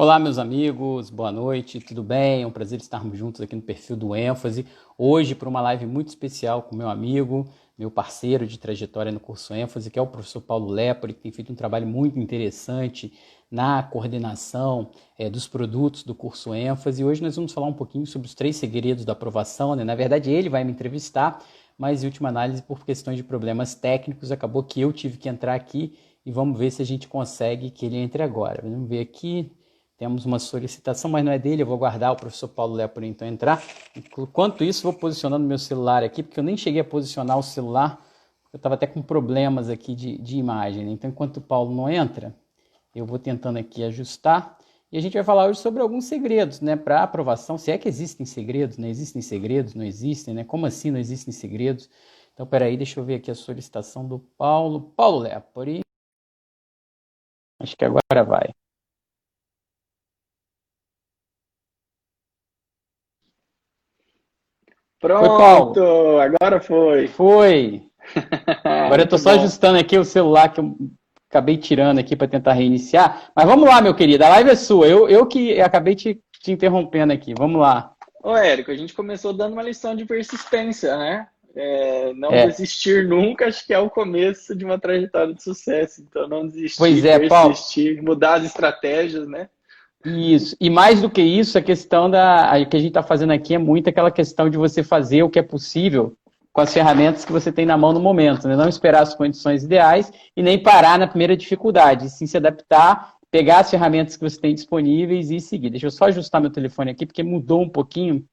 Olá, meus amigos, boa noite, tudo bem? É um prazer estarmos juntos aqui no perfil do ênfase. Hoje, para uma live muito especial com meu amigo, meu parceiro de trajetória no curso ênfase, que é o professor Paulo Lepore, que tem feito um trabalho muito interessante na coordenação é, dos produtos do curso ênfase. E hoje nós vamos falar um pouquinho sobre os três segredos da aprovação. Né? Na verdade, ele vai me entrevistar, mas em última análise, por questões de problemas técnicos, acabou que eu tive que entrar aqui e vamos ver se a gente consegue que ele entre agora. Vamos ver aqui, temos uma solicitação, mas não é dele, eu vou guardar o professor Paulo Lepore então entrar. Enquanto isso, vou posicionando meu celular aqui, porque eu nem cheguei a posicionar o celular, eu estava até com problemas aqui de, de imagem. Né? Então, enquanto o Paulo não entra, eu vou tentando aqui ajustar. E a gente vai falar hoje sobre alguns segredos, né, para aprovação. Se é que existem segredos, né? Existem segredos, não existem, né? Como assim não existem segredos? Então, peraí, deixa eu ver aqui a solicitação do Paulo. Paulo Lepore. Acho que agora vai. Pronto, foi, agora foi. Foi. Agora eu estou só ajustando aqui o celular que eu acabei tirando aqui para tentar reiniciar. Mas vamos lá, meu querido, a live é sua. Eu, eu que acabei te, te interrompendo aqui. Vamos lá. Ô, Érico, a gente começou dando uma lição de persistência, né? É, não é. desistir nunca, acho que é o começo de uma trajetória de sucesso. Então, não desistir, pois é, persistir, Paulo. mudar as estratégias, né? Isso. E mais do que isso, a questão da. A que a gente está fazendo aqui é muito aquela questão de você fazer o que é possível com as ferramentas que você tem na mão no momento, né? Não esperar as condições ideais e nem parar na primeira dificuldade, sim se adaptar, pegar as ferramentas que você tem disponíveis e seguir. Deixa eu só ajustar meu telefone aqui, porque mudou um pouquinho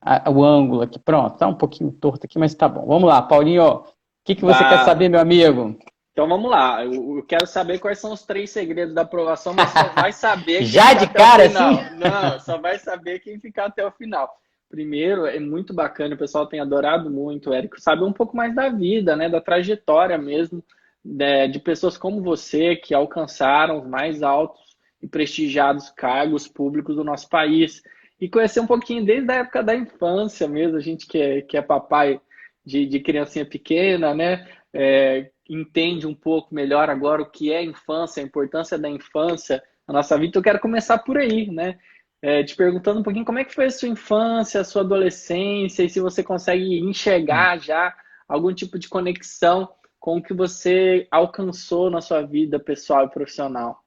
a, o ângulo aqui. Pronto, tá um pouquinho torto aqui, mas tá bom. Vamos lá, Paulinho, o que, que você ah. quer saber, meu amigo? Então vamos lá, eu, quero saber quais são os três segredos da aprovação, mas só vai saber Já de cara assim? Não, só vai saber quem ficar até o final. Primeiro, é muito bacana, o pessoal tem adorado muito, Érico, saber um pouco mais da vida, né, da trajetória mesmo, de, né, de pessoas como você que alcançaram os mais altos e prestigiados cargos públicos do nosso país. E conhecer um pouquinho desde a época da infância mesmo, a gente que é, que é papai de, de criancinha pequena, né? É, entende um pouco melhor agora o que é infância, a importância da infância na nossa vida. Então, eu quero começar por aí, né? É, te perguntando um pouquinho como é que foi a sua infância, a sua adolescência, e se você consegue enxergar já algum tipo de conexão com o que você alcançou na sua vida pessoal e profissional.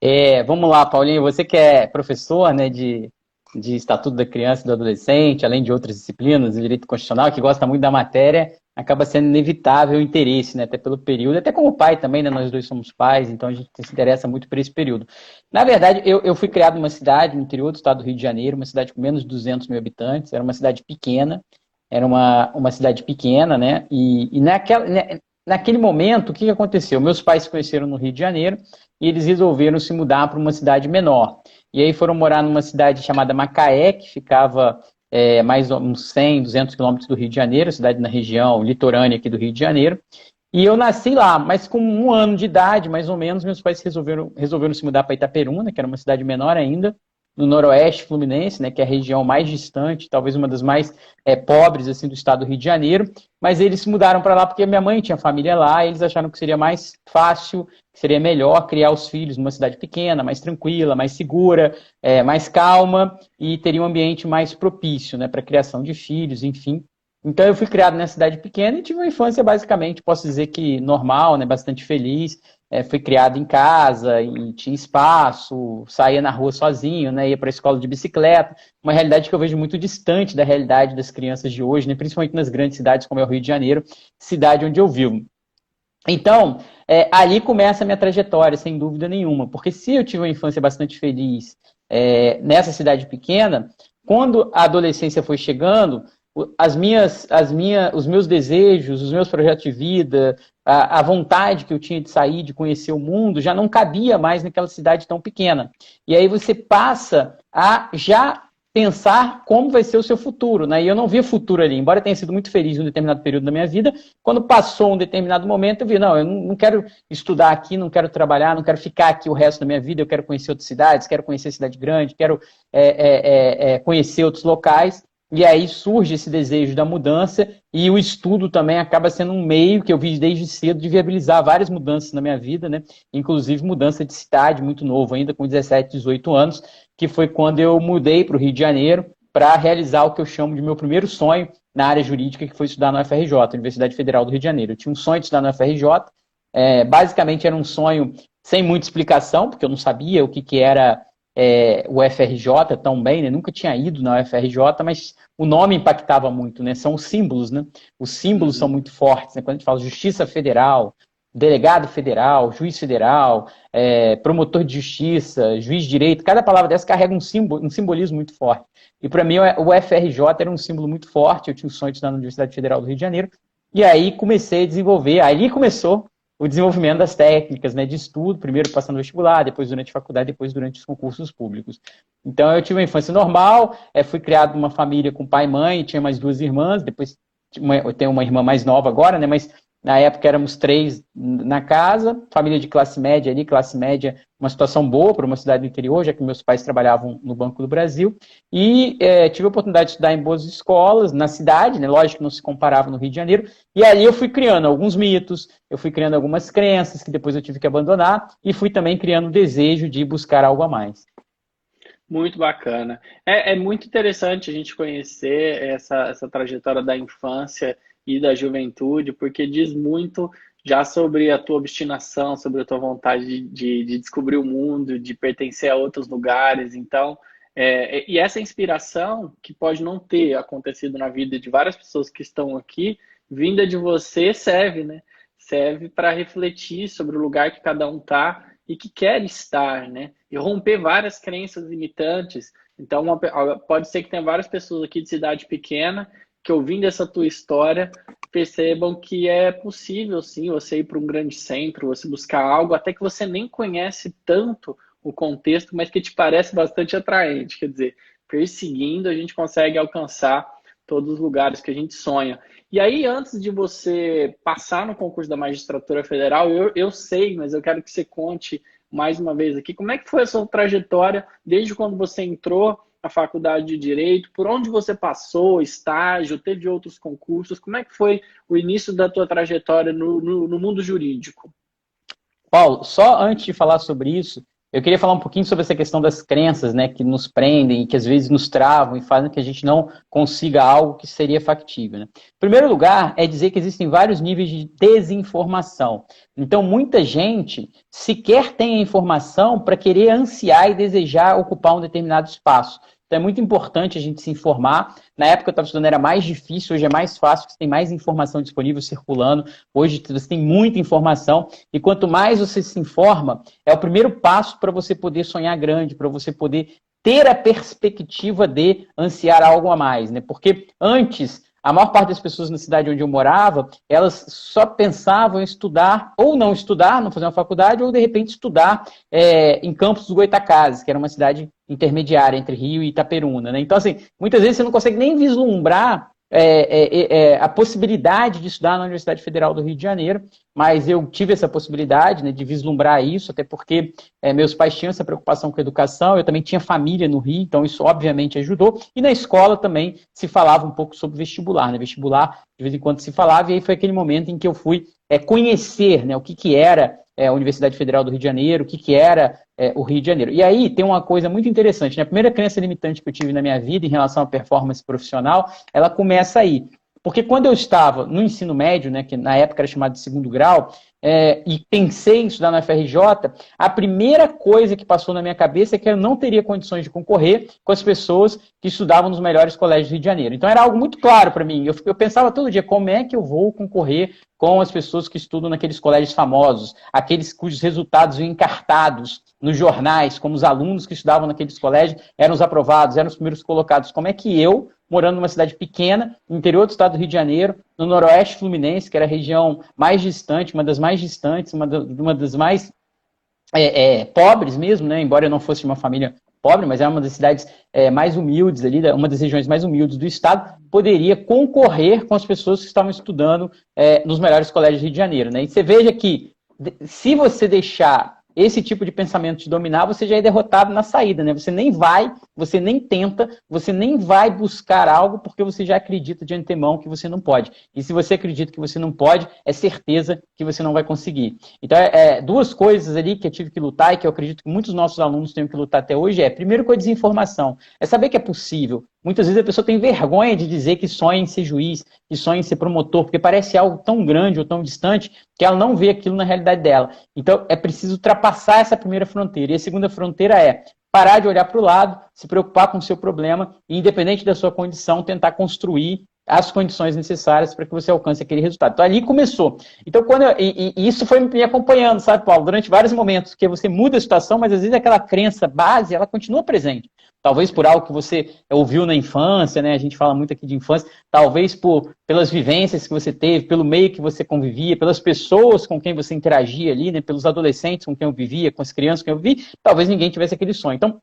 É, vamos lá, Paulinho, você que é professor né, de, de Estatuto da Criança e do Adolescente, além de outras disciplinas de Direito Constitucional, que gosta muito da matéria, acaba sendo inevitável o interesse, né? Até pelo período, até como pai também, né? Nós dois somos pais, então a gente se interessa muito por esse período. Na verdade, eu, eu fui criado numa cidade no interior do estado do Rio de Janeiro, uma cidade com menos de 200 mil habitantes, era uma cidade pequena, era uma, uma cidade pequena, né? E, e naquela, né, naquele momento, o que aconteceu? Meus pais se conheceram no Rio de Janeiro e eles resolveram se mudar para uma cidade menor. E aí foram morar numa cidade chamada Macaé, que ficava é, mais uns 100, 200 quilômetros do Rio de Janeiro, cidade na região litorânea aqui do Rio de Janeiro. E eu nasci lá, mas com um ano de idade, mais ou menos, meus pais resolveram, resolveram se mudar para Itaperuna, que era uma cidade menor ainda, no noroeste fluminense, né, que é a região mais distante, talvez uma das mais é, pobres assim do estado do Rio de Janeiro, mas eles se mudaram para lá porque minha mãe tinha família lá, eles acharam que seria mais fácil, que seria melhor criar os filhos numa cidade pequena, mais tranquila, mais segura, é, mais calma e teria um ambiente mais propício, né, para a criação de filhos, enfim. Então eu fui criado nessa cidade pequena e tive uma infância basicamente, posso dizer que normal, né, bastante feliz é, fui criado em casa e tinha espaço, saía na rua sozinho, né, ia para a escola de bicicleta, uma realidade que eu vejo muito distante da realidade das crianças de hoje, né, principalmente nas grandes cidades como é o Rio de Janeiro, cidade onde eu vivo. Então, é, ali começa a minha trajetória, sem dúvida nenhuma, porque se eu tive uma infância bastante feliz é, nessa cidade pequena, quando a adolescência foi chegando, as minhas, as minhas, os meus desejos, os meus projetos de vida, a, a, vontade que eu tinha de sair, de conhecer o mundo, já não cabia mais naquela cidade tão pequena. E aí você passa a já pensar como vai ser o seu futuro, né? E eu não via futuro ali, embora tenha sido muito feliz em um determinado período da minha vida, quando passou um determinado momento, eu vi, não, eu não quero estudar aqui, não quero trabalhar, não quero ficar aqui o resto da minha vida, eu quero conhecer outras cidades, quero conhecer cidade grande, quero é, é, é, é conhecer outros locais. E aí surge esse desejo da mudança e o estudo também acaba sendo um meio que eu vi desde cedo de viabilizar várias mudanças na minha vida, né? Inclusive mudança de cidade, muito novo, ainda com 17, 18 anos, que foi quando eu mudei para o Rio de Janeiro para realizar o que eu chamo de meu primeiro sonho na área jurídica, que foi estudar na UFRJ, Universidade Federal do Rio de Janeiro. Eu tinha um sonho de estudar na UFRJ, é, basicamente era um sonho sem muita explicação, porque eu não sabia o que, que era é, o FRJ tão bem, né? Nunca tinha ido na UFRJ, mas o nome impactava muito, né? São os símbolos, né? Os símbolos são muito fortes, né? Quando a gente fala Justiça Federal, delegado federal, juiz federal, é, promotor de justiça, juiz de direito, cada palavra dessa carrega um, símbolo, um simbolismo muito forte. E para mim o FRJ era um símbolo muito forte, eu tinha o sonho de estudar na Universidade Federal do Rio de Janeiro, e aí comecei a desenvolver, aí começou o desenvolvimento das técnicas né, de estudo, primeiro passando vestibular, depois durante a faculdade, depois durante os concursos públicos. Então eu tive uma infância normal, é, fui criado numa família com pai e mãe, tinha mais duas irmãs, depois eu tenho uma irmã mais nova agora, né, mas na época éramos três na casa, família de classe média ali, classe média, uma situação boa para uma cidade do interior, já que meus pais trabalhavam no Banco do Brasil. E é, tive a oportunidade de estudar em boas escolas, na cidade, né? lógico que não se comparava no Rio de Janeiro. E aí eu fui criando alguns mitos, eu fui criando algumas crenças que depois eu tive que abandonar, e fui também criando o desejo de buscar algo a mais. Muito bacana. É, é muito interessante a gente conhecer essa, essa trajetória da infância e da juventude, porque diz muito já sobre a tua obstinação, sobre a tua vontade de, de, de descobrir o mundo, de pertencer a outros lugares. Então, é, e essa inspiração, que pode não ter acontecido na vida de várias pessoas que estão aqui, vinda de você, serve, né? Serve para refletir sobre o lugar que cada um está e que quer estar, né? E romper várias crenças limitantes. Então, uma, pode ser que tenha várias pessoas aqui de cidade pequena que ouvindo essa tua história percebam que é possível sim você ir para um grande centro, você buscar algo até que você nem conhece tanto o contexto, mas que te parece bastante atraente. Quer dizer, perseguindo a gente consegue alcançar todos os lugares que a gente sonha. E aí, antes de você passar no concurso da magistratura federal, eu, eu sei, mas eu quero que você conte mais uma vez aqui, como é que foi a sua trajetória desde quando você entrou a faculdade de Direito, por onde você passou, estágio, teve outros concursos, como é que foi o início da tua trajetória no, no, no mundo jurídico? Paulo, só antes de falar sobre isso, eu queria falar um pouquinho sobre essa questão das crenças, né, que nos prendem e que às vezes nos travam e fazem que a gente não consiga algo que seria factível. Né? Em primeiro lugar, é dizer que existem vários níveis de desinformação. Então, muita gente sequer tem a informação para querer ansiar e desejar ocupar um determinado espaço. Então é muito importante a gente se informar. Na época eu estava estudando era mais difícil, hoje é mais fácil, você tem mais informação disponível circulando. Hoje você tem muita informação e quanto mais você se informa, é o primeiro passo para você poder sonhar grande, para você poder ter a perspectiva de ansiar algo a mais, né? Porque antes a maior parte das pessoas na cidade onde eu morava, elas só pensavam em estudar, ou não estudar, não fazer uma faculdade, ou de repente estudar é, em Campos dos Goitacazes, que era uma cidade intermediária entre Rio e Itaperuna. Né? Então, assim, muitas vezes você não consegue nem vislumbrar é, é, é, a possibilidade de estudar na Universidade Federal do Rio de Janeiro, mas eu tive essa possibilidade né, de vislumbrar isso, até porque é, meus pais tinham essa preocupação com a educação, eu também tinha família no Rio, então isso obviamente ajudou, e na escola também se falava um pouco sobre vestibular, né? vestibular de vez em quando se falava, e aí foi aquele momento em que eu fui é, conhecer né, o que, que era é, a Universidade Federal do Rio de Janeiro, o que, que era é, o Rio de Janeiro. E aí tem uma coisa muito interessante. Né? A primeira crença limitante que eu tive na minha vida em relação à performance profissional, ela começa aí. Porque quando eu estava no ensino médio, né, que na época era chamado de segundo grau, é, e pensei em estudar na FRJ, a primeira coisa que passou na minha cabeça é que eu não teria condições de concorrer com as pessoas que estudavam nos melhores colégios do Rio de Janeiro. Então era algo muito claro para mim. Eu, eu pensava todo dia como é que eu vou concorrer com as pessoas que estudam naqueles colégios famosos, aqueles cujos resultados vêm encartados nos jornais, como os alunos que estudavam naqueles colégios eram os aprovados, eram os primeiros colocados. Como é que eu, morando numa cidade pequena, no interior do estado do Rio de Janeiro, no noroeste fluminense, que era a região mais distante, uma das mais distantes, uma, uma das mais é, é, pobres mesmo, né? embora eu não fosse de uma família pobre, mas era uma das cidades é, mais humildes ali, uma das regiões mais humildes do estado, poderia concorrer com as pessoas que estavam estudando é, nos melhores colégios do Rio de Janeiro. Né? E você veja que se você deixar esse tipo de pensamento te dominar, você já é derrotado na saída, né? Você nem vai, você nem tenta, você nem vai buscar algo porque você já acredita de antemão que você não pode. E se você acredita que você não pode, é certeza que você não vai conseguir. Então, é, é duas coisas ali que eu tive que lutar e que eu acredito que muitos nossos alunos têm que lutar até hoje é, primeiro com a desinformação, é saber que é possível. Muitas vezes a pessoa tem vergonha de dizer que sonha em ser juiz, que sonha em ser promotor, porque parece algo tão grande ou tão distante que ela não vê aquilo na realidade dela. Então, é preciso ultrapassar essa primeira fronteira. E a segunda fronteira é parar de olhar para o lado, se preocupar com o seu problema e, independente da sua condição, tentar construir as condições necessárias para que você alcance aquele resultado. Então, ali começou. Então, quando eu, e, e, isso foi me acompanhando, sabe, Paulo, durante vários momentos, que você muda a situação, mas às vezes aquela crença base, ela continua presente. Talvez por algo que você ouviu na infância, né? A gente fala muito aqui de infância, talvez por pelas vivências que você teve, pelo meio que você convivia, pelas pessoas com quem você interagia ali, né? Pelos adolescentes com quem eu vivia, com as crianças com quem eu vivi, talvez ninguém tivesse aquele sonho. Então,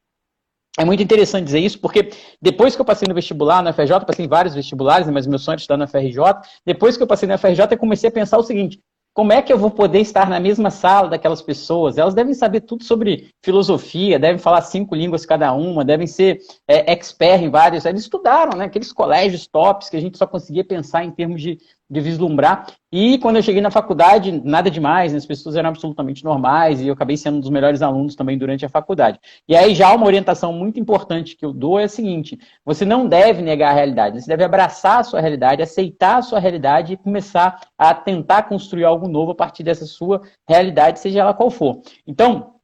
é muito interessante dizer isso, porque depois que eu passei no vestibular, na FRJ, passei em vários vestibulares, né, mas meu sonho é estudar na FRJ, depois que eu passei na FRJ, eu comecei a pensar o seguinte, como é que eu vou poder estar na mesma sala daquelas pessoas? Elas devem saber tudo sobre filosofia, devem falar cinco línguas cada uma, devem ser é, expert em vários. Eles estudaram, né? Aqueles colégios tops que a gente só conseguia pensar em termos de de vislumbrar. E quando eu cheguei na faculdade, nada demais, né? as pessoas eram absolutamente normais e eu acabei sendo um dos melhores alunos também durante a faculdade. E aí já uma orientação muito importante que eu dou é a seguinte: você não deve negar a realidade, você deve abraçar a sua realidade, aceitar a sua realidade e começar a tentar construir algo novo a partir dessa sua realidade, seja ela qual for. Então,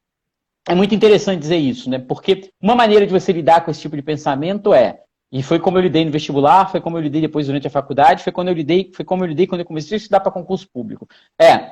é muito interessante dizer isso, né? Porque uma maneira de você lidar com esse tipo de pensamento é e foi como eu lidei no vestibular, foi como eu lidei depois durante a faculdade, foi quando eu lidei, foi como eu lidei quando eu comecei a estudar para concurso público. É,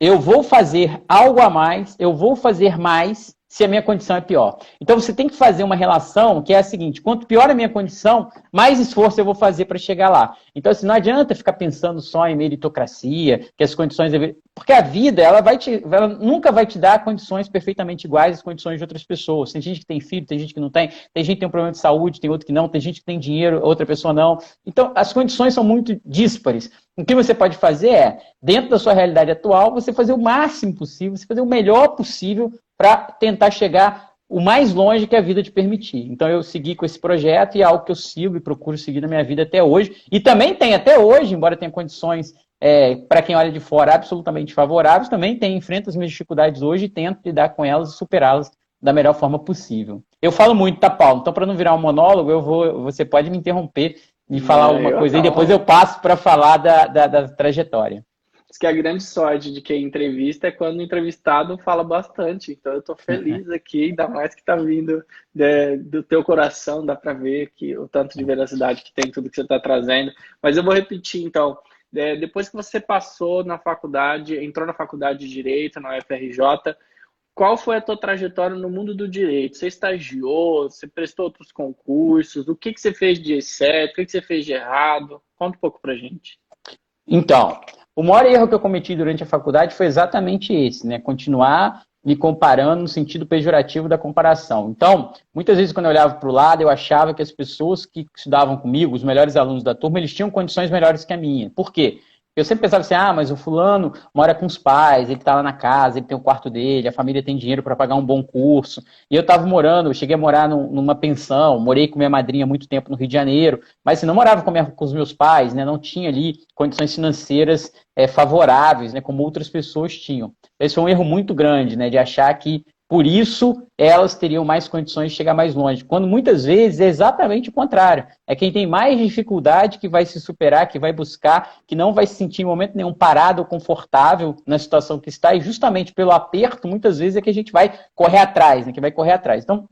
eu vou fazer algo a mais, eu vou fazer mais se a minha condição é pior. Então você tem que fazer uma relação que é a seguinte: quanto pior a minha condição, mais esforço eu vou fazer para chegar lá. Então, assim, não adianta ficar pensando só em meritocracia, que as condições. Porque a vida, ela, vai te, ela nunca vai te dar condições perfeitamente iguais às condições de outras pessoas. Tem gente que tem filho, tem gente que não tem, tem gente que tem um problema de saúde, tem outro que não, tem gente que tem dinheiro, outra pessoa não. Então, as condições são muito díspares. O que você pode fazer é, dentro da sua realidade atual, você fazer o máximo possível, você fazer o melhor possível para tentar chegar o mais longe que a vida te permitir. Então eu segui com esse projeto e é algo que eu sigo e procuro seguir na minha vida até hoje. E também tem até hoje, embora tenha condições é, para quem olha de fora absolutamente favoráveis, também tem, enfrenta as minhas dificuldades hoje e tento lidar com elas e superá-las da melhor forma possível. Eu falo muito, tá, Paulo? Então, para não virar um monólogo, eu vou, você pode me interromper e falar é, alguma coisa e depois eu passo para falar da, da, da trajetória. Diz que a grande sorte de quem entrevista é quando o entrevistado fala bastante. Então eu estou feliz uhum. aqui, ainda mais que está vindo de, do teu coração, dá para ver que o tanto de veracidade que tem tudo que você está trazendo. Mas eu vou repetir então. É, depois que você passou na faculdade, entrou na faculdade de Direito, na UFRJ, qual foi a tua trajetória no mundo do direito? Você estagiou, você prestou outros concursos, o que, que você fez de certo, o que, que você fez de errado? Conta um pouco pra gente. Então, o maior erro que eu cometi durante a faculdade foi exatamente esse, né? Continuar me comparando no sentido pejorativo da comparação. Então, muitas vezes quando eu olhava para o lado, eu achava que as pessoas que estudavam comigo, os melhores alunos da turma, eles tinham condições melhores que a minha. Por quê? Eu sempre pensava assim, ah, mas o fulano mora com os pais, ele está lá na casa, ele tem o quarto dele, a família tem dinheiro para pagar um bom curso. E eu estava morando, eu cheguei a morar numa pensão, morei com minha madrinha muito tempo no Rio de Janeiro, mas assim, não morava com, minha, com os meus pais, né? Não tinha ali condições financeiras é, favoráveis, né? Como outras pessoas tinham. Esse foi um erro muito grande, né? De achar que por isso, elas teriam mais condições de chegar mais longe. Quando muitas vezes é exatamente o contrário. É quem tem mais dificuldade que vai se superar, que vai buscar, que não vai se sentir em momento nenhum parado ou confortável na situação que está. E justamente pelo aperto, muitas vezes, é que a gente vai correr atrás, né? que vai correr atrás. Então,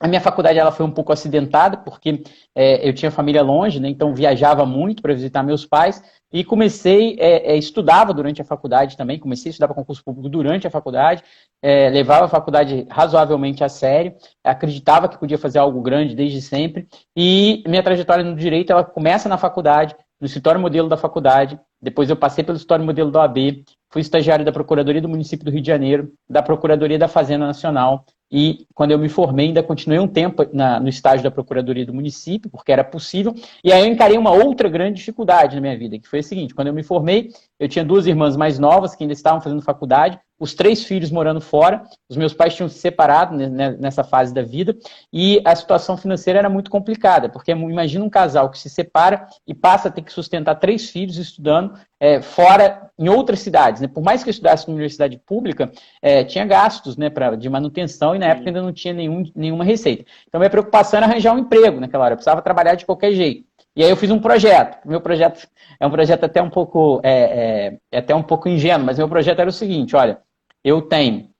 a minha faculdade ela foi um pouco acidentada, porque é, eu tinha família longe, né, então viajava muito para visitar meus pais, e comecei, é, é, estudava durante a faculdade também, comecei a estudar para concurso público durante a faculdade, é, levava a faculdade razoavelmente a sério, acreditava que podia fazer algo grande desde sempre, e minha trajetória no direito ela começa na faculdade, no escritório modelo da faculdade, depois eu passei pelo escritório modelo da OAB, fui estagiário da Procuradoria do Município do Rio de Janeiro, da Procuradoria da Fazenda Nacional, e quando eu me formei, ainda continuei um tempo na, no estágio da Procuradoria do município, porque era possível. E aí eu encarei uma outra grande dificuldade na minha vida, que foi a seguinte: quando eu me formei, Eu tinha duas irmãs mais novas que ainda estavam fazendo faculdade, os três filhos morando fora, os meus pais tinham se separado nessa fase da vida e a situação financeira era muito complicada, porque imagina um casal que se separa e passa a ter que sustentar três filhos estudando é, fora, em outras cidades. Né? Por mais que eu estudasse na universidade pública, é, tinha gastos né, pra, de manutenção e na época ainda não tinha nenhum, nenhuma receita. Então minha preocupação era arranjar um emprego naquela hora, eu precisava trabalhar de qualquer jeito. E aí eu fiz um projeto. Meu projeto é um projeto até um pouco é, é, é até um pouco ingênuo, mas meu projeto era o seguinte: olha, eu tenho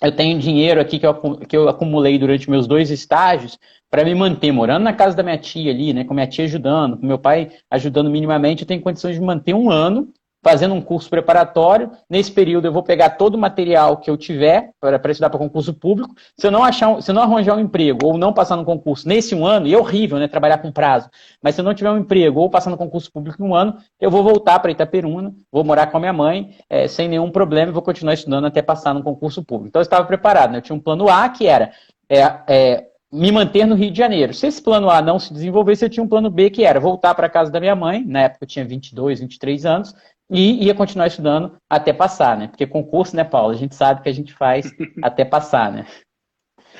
eu tenho dinheiro aqui que eu, que eu acumulei durante meus dois estágios para me manter morando na casa da minha tia ali, né, com minha tia ajudando, com meu pai ajudando minimamente, eu tenho condições de manter um ano fazendo um curso preparatório. Nesse período eu vou pegar todo o material que eu tiver para estudar para concurso público. Se eu não achar, se não arranjar um emprego ou não passar no concurso nesse um ano, e é horrível, né, trabalhar com prazo. Mas se eu não tiver um emprego ou passar no concurso público em um ano, eu vou voltar para Itaperuna, vou morar com a minha mãe é, sem nenhum problema e vou continuar estudando até passar no concurso público. Então eu estava preparado, né? Eu tinha um plano A que era é, é, me manter no Rio de Janeiro. Se esse plano A não se desenvolvesse, eu tinha um plano B que era voltar para a casa da minha mãe, na época eu tinha 22, 23 anos, e ia continuar estudando até passar, né? Porque concurso, né, Paulo? A gente sabe que a gente faz até passar, né?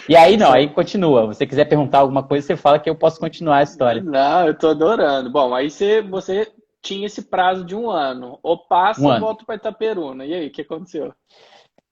E aí não, aí continua. Se você quiser perguntar alguma coisa, você fala que eu posso continuar a história. Não, eu tô adorando. Bom, aí você, você tinha esse prazo de um ano. Ou passa um ou volta para Itaperuna. E aí, o que aconteceu?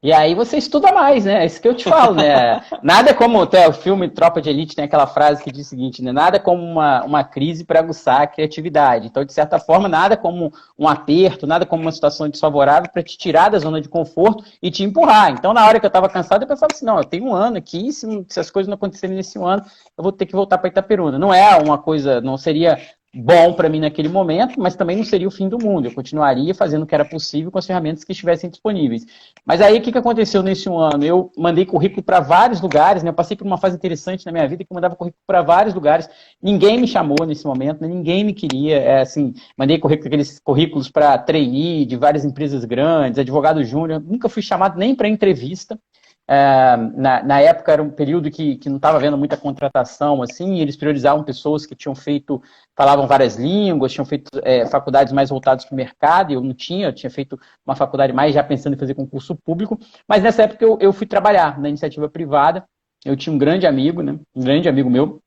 E aí você estuda mais, né? É isso que eu te falo, né? Nada como até o filme Tropa de Elite tem aquela frase que diz o seguinte, né? Nada como uma, uma crise para aguçar a criatividade. Então, de certa forma, nada como um aperto, nada como uma situação desfavorável para te tirar da zona de conforto e te empurrar. Então, na hora que eu estava cansado, eu pensava assim, não, eu tenho um ano aqui, se, se as coisas não acontecerem nesse um ano, eu vou ter que voltar para Itaperuna. Não é uma coisa, não seria bom para mim naquele momento, mas também não seria o fim do mundo. Eu continuaria fazendo o que era possível com as ferramentas que estivessem disponíveis. Mas aí o que, que aconteceu nesse um ano? Eu mandei currículo para vários lugares, né? Eu passei por uma fase interessante na minha vida que eu mandava currículo para vários lugares. Ninguém me chamou nesse momento, né? ninguém me queria. É, assim, mandei currículo, aqueles currículos para trainee de várias empresas grandes, advogado júnior. Nunca fui chamado nem para entrevista. É, na, na, época era um período que, que não estava havendo muita contratação, assim, eles priorizavam pessoas que tinham feito, falavam várias línguas, tinham feito é, faculdades mais voltadas para o mercado, e eu não tinha, eu tinha feito uma faculdade mais já pensando em fazer concurso público, mas nessa época eu, eu fui trabalhar na iniciativa privada, eu tinha um grande amigo, né, um grande amigo meu,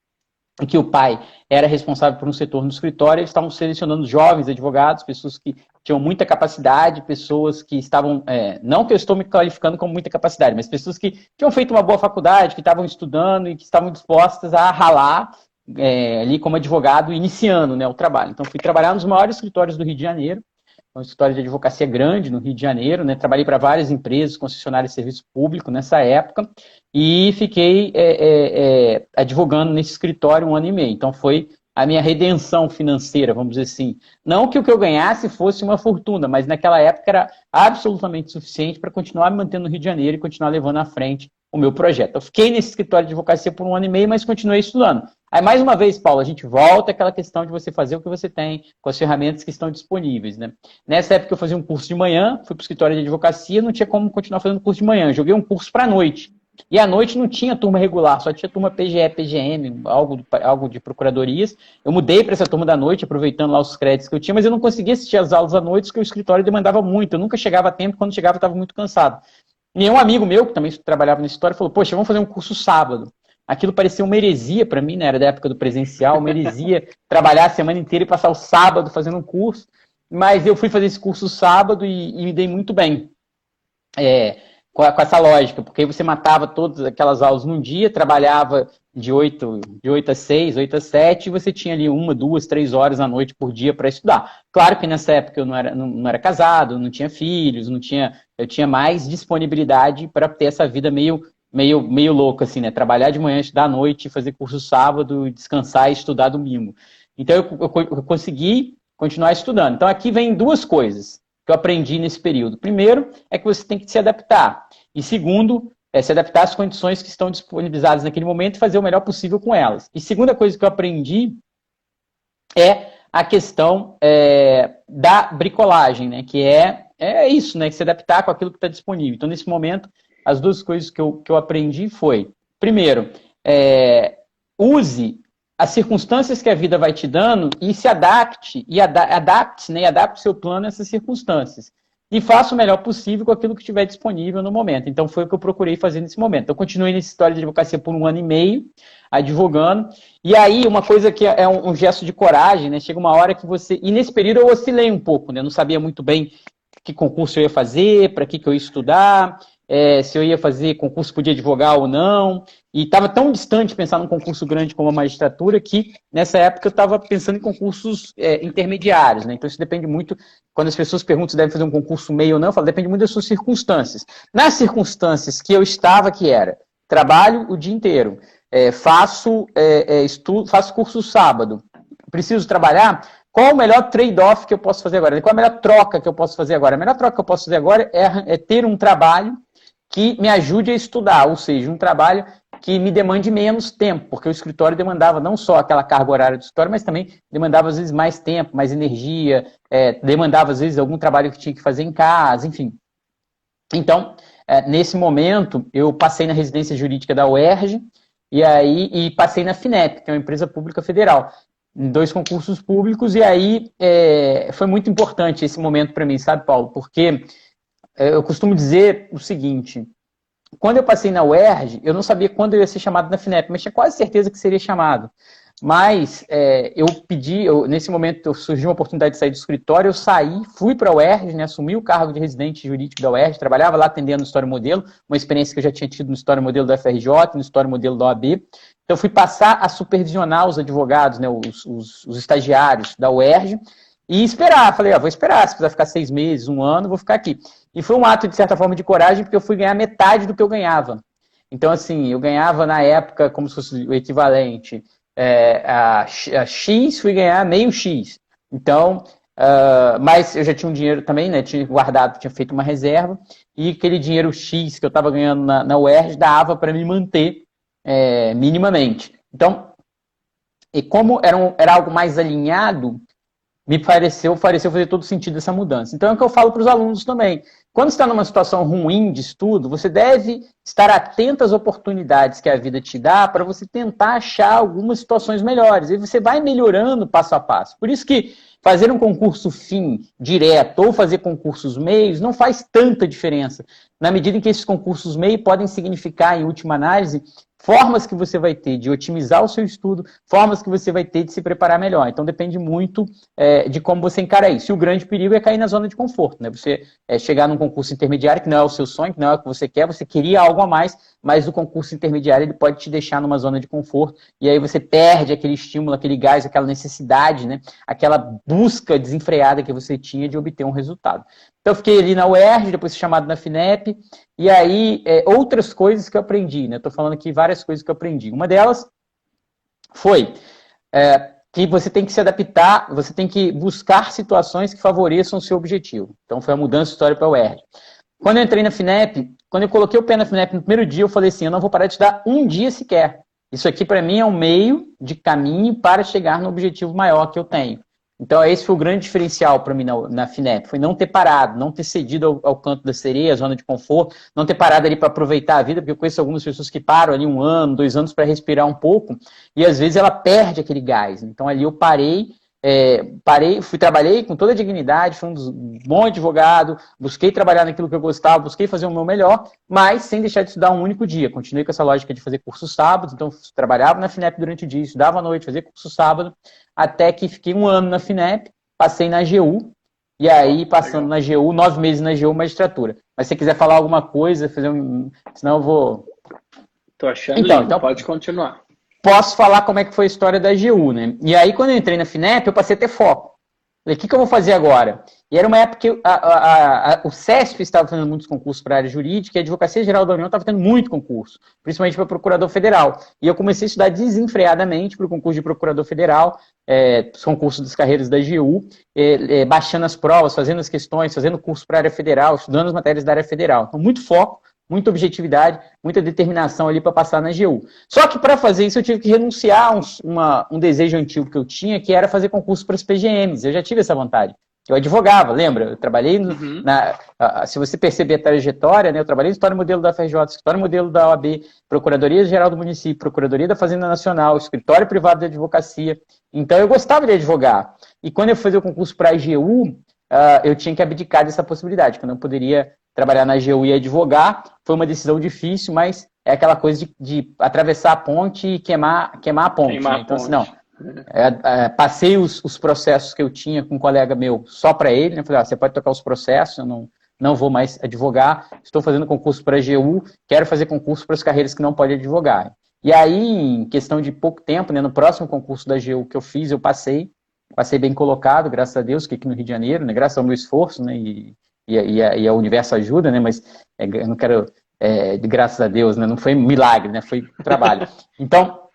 que o pai era responsável por um setor no escritório, eles estavam selecionando jovens advogados, pessoas que tinham muita capacidade, pessoas que estavam, é, não que eu estou me qualificando com muita capacidade, mas pessoas que tinham feito uma boa faculdade, que estavam estudando e que estavam dispostas a ralar é, ali como advogado, iniciando né, o trabalho. Então, fui trabalhar nos maiores escritórios do Rio de Janeiro, uma escritório de advocacia grande no Rio de Janeiro, né? Trabalhei para várias empresas, concessionárias de serviço público nessa época e fiquei é, é, é, advogando nesse escritório um ano e meio. Então foi a minha redenção financeira, vamos dizer assim. Não que o que eu ganhasse fosse uma fortuna, mas naquela época era absolutamente suficiente para continuar me mantendo no Rio de Janeiro e continuar levando à frente o meu projeto. Eu fiquei nesse escritório de advocacia por um ano e meio, mas continuei estudando. Aí, mais uma vez, Paulo, a gente volta àquela questão de você fazer o que você tem com as ferramentas que estão disponíveis. Né? Nessa época, eu fazia um curso de manhã, fui para o escritório de advocacia, não tinha como continuar fazendo curso de manhã. Joguei um curso para a noite. E à noite não tinha turma regular, só tinha turma PGE, PGM, algo, algo de procuradorias. Eu mudei para essa turma da noite, aproveitando lá os créditos que eu tinha, mas eu não conseguia assistir as aulas à noite, porque o escritório demandava muito. Eu nunca chegava a tempo, quando chegava eu estava muito cansado. E um amigo meu, que também trabalhava nesse história, falou: Poxa, vamos fazer um curso sábado. Aquilo parecia uma heresia para mim, né? Era da época do presencial, uma heresia trabalhar a semana inteira e passar o sábado fazendo um curso. Mas eu fui fazer esse curso sábado e, e me dei muito bem. É, com, essa lógica, porque você matava todas aquelas aulas num dia, trabalhava de 8, de 8 a 6, 8 a 7, e você tinha ali uma, duas, três horas à noite por dia para estudar. Claro que nessa época eu não era, não, não, era casado, não tinha filhos, não tinha, eu tinha mais disponibilidade para ter essa vida meio meio, meio louco, assim, né? Trabalhar de manhã, estudar à noite, fazer curso sábado, descansar e estudar domingo. Então eu, eu, eu consegui continuar estudando. Então aqui vem duas coisas que eu aprendi nesse período. Primeiro é que você tem que se adaptar. E segundo, é se adaptar às condições que estão disponibilizadas naquele momento e fazer o melhor possível com elas. E segunda coisa que eu aprendi é a questão é, da bricolagem, né? Que é, é isso, né? Que se adaptar com aquilo que está disponível. Então, nesse momento, as duas coisas que eu, que eu aprendi foi, primeiro, é, use as circunstâncias que a vida vai te dando e se adapte, e adapte, né, e adapte seu plano a essas circunstâncias. E faça o melhor possível com aquilo que estiver disponível no momento. Então, foi o que eu procurei fazer nesse momento. Então, continuei nessa história de advocacia por um ano e meio, advogando. E aí, uma coisa que é um, um gesto de coragem, né? Chega uma hora que você. E nesse período eu oscilei um pouco, né? Eu não sabia muito bem que concurso eu ia fazer, para que, que eu ia estudar é, se eu ia fazer concurso podia advogar ou não. E estava tão distante pensar num concurso grande como a magistratura que, nessa época, eu estava pensando em concursos é, intermediários. Né? Então, isso depende muito. Quando as pessoas perguntam se devem fazer um concurso meio ou não, eu falo, depende muito das suas circunstâncias. Nas circunstâncias que eu estava, que era trabalho o dia inteiro, é, faço, é, é, estudo, faço curso sábado, preciso trabalhar, qual o melhor trade-off que eu posso fazer agora? Qual a melhor troca que eu posso fazer agora? A melhor troca que eu posso fazer agora é, é ter um trabalho que me ajude a estudar, ou seja, um trabalho que me demande menos tempo, porque o escritório demandava não só aquela carga horária do escritório, mas também demandava às vezes mais tempo, mais energia, é, demandava às vezes algum trabalho que tinha que fazer em casa, enfim. Então, é, nesse momento, eu passei na residência jurídica da UERJ e aí e passei na FINEP, que é uma empresa pública federal, em dois concursos públicos, e aí é, foi muito importante esse momento para mim, sabe, Paulo? Porque é, eu costumo dizer o seguinte: quando eu passei na UERJ, eu não sabia quando eu ia ser chamado na FINEP, mas tinha quase certeza que seria chamado. Mas é, eu pedi, eu, nesse momento surgiu uma oportunidade de sair do escritório, eu saí, fui para a UERJ, né, assumi o cargo de residente jurídico da UERJ, trabalhava lá atendendo no História Modelo, uma experiência que eu já tinha tido no História Modelo da FRJ, no História Modelo da OAB. Então, fui passar a supervisionar os advogados, né, os, os, os estagiários da UERJ, e esperar. Falei, ó, vou esperar, se precisar ficar seis meses, um ano, vou ficar aqui. E foi um ato, de certa forma, de coragem, porque eu fui ganhar metade do que eu ganhava. Então, assim, eu ganhava na época, como se fosse o equivalente é, a, a, X, fui ganhar meio X. Então, uh, mas eu já tinha um dinheiro também, né? Tinha guardado, tinha feito uma reserva, e aquele dinheiro X que eu estava ganhando na, na UERJ dava para me manter é, minimamente. Então, e como era, um, era algo mais alinhado, me pareceu, pareceu fazer todo sentido essa mudança. Então é o que eu falo para os alunos também. Quando está numa situação ruim de estudo, você deve estar atento às oportunidades que a vida te dá para você tentar achar algumas situações melhores. E você vai melhorando passo a passo. Por isso que fazer um concurso fim direto ou fazer concursos meios não faz tanta diferença. Na medida em que esses concursos meio podem significar, em última análise, formas que você vai ter de otimizar o seu estudo, formas que você vai ter de se preparar melhor. Então depende muito é, de como você encara isso. E o grande perigo é cair na zona de conforto, né? Você é, chegar num concurso intermediário que não é o seu sonho, que não é o que você quer, você queria algo a mais, mas o concurso intermediário ele pode te deixar numa zona de conforto e aí você perde aquele estímulo, aquele gás, aquela necessidade, né? Aquela busca desenfreada que você tinha de obter um resultado. Então, eu fiquei ali na UERJ, depois chamado na FINEP, e aí é, outras coisas que eu aprendi, né? Estou falando aqui várias coisas que eu aprendi. Uma delas foi é, que você tem que se adaptar, você tem que buscar situações que favoreçam o seu objetivo. Então, foi a mudança de história para a UERJ. Quando eu entrei na FINEP, quando eu coloquei o pé na FINEP no primeiro dia, eu falei assim: eu não vou parar de dar um dia sequer. Isso aqui, para mim, é um meio de caminho para chegar no objetivo maior que eu tenho. Então, esse foi o grande diferencial para mim na, na, FINEP, foi não ter parado, não ter cedido ao, ao canto da sereia, zona de conforto, não ter parado ali para aproveitar a vida, porque eu conheço algumas pessoas que param ali um ano, dois anos para respirar um pouco, e às vezes ela perde aquele gás. Então, ali eu parei é, parei, fui trabalhei com toda a dignidade, fui um bom advogado, busquei trabalhar naquilo que eu gostava, busquei fazer o meu melhor, mas sem deixar de estudar um único dia. Continuei com essa lógica de fazer curso sábado, então trabalhava na FINEP durante o dia, estudava à noite, fazia curso sábado, até que fiquei um ano na FINEP, passei na AGU, e aí passando na AGU, nove meses na AGU magistratura. Mas se você quiser falar alguma coisa, fazer um. Senão eu vou. Tô achando então, então pode continuar posso falar como é que foi a história da GU, né? E aí, quando eu entrei na FINEP, eu passei a ter foco. Falei, o que, que eu vou fazer agora? E era uma época que a, a, a, o CESP estava fazendo muitos concursos para a área jurídica e a Advocacia Geral da União estava tendo muito concurso, principalmente para Procurador Federal. E eu comecei a estudar desenfreadamente para o concurso de Procurador Federal, é, os concursos das carreiras da GU, é, é, baixando as provas, fazendo as questões, fazendo curso para a área federal, estudando as matérias da área federal. Então, muito foco muita objetividade, muita determinação ali para passar na GU. Só que para fazer isso eu tive que renunciar a um, uma, um desejo antigo que eu tinha, que era fazer concurso para as PGMs. Eu já tive essa vontade. Eu advogava, lembra? Eu trabalhei uhum. na. Se você perceber a trajetória, né, eu trabalhei no História Modelo da FRJ, História Modelo da OAB, Procuradoria Geral do Município, Procuradoria da Fazenda Nacional, Escritório Privado de Advocacia. Então eu gostava de advogar. E quando eu fazia o concurso para a AGU, uh, eu tinha que abdicar dessa possibilidade, que eu não poderia trabalhar na AGU e advogar. Foi uma decisão difícil, mas é aquela coisa de, de atravessar a ponte e queimar, queimar a ponte. Queimar né? Então, a ponte. assim, não é, é, passei os, os, processos que eu tinha com um colega meu só para ele, né? Falei, ah, você pode tocar os processos, eu não, não vou mais advogar, estou fazendo concurso para a GU, quero fazer concurso para as carreiras que não pode advogar. E aí, em questão de pouco tempo, né, no próximo concurso da GU que eu fiz, eu passei, passei bem colocado, graças a Deus, que aqui no Rio de Janeiro, né, graças ao meu esforço, né, e, e, e, a, e a Universo ajuda, né, mas é, eu não quero, é, de graças a Deus, né, não foi milagre, né, foi trabalho. Então,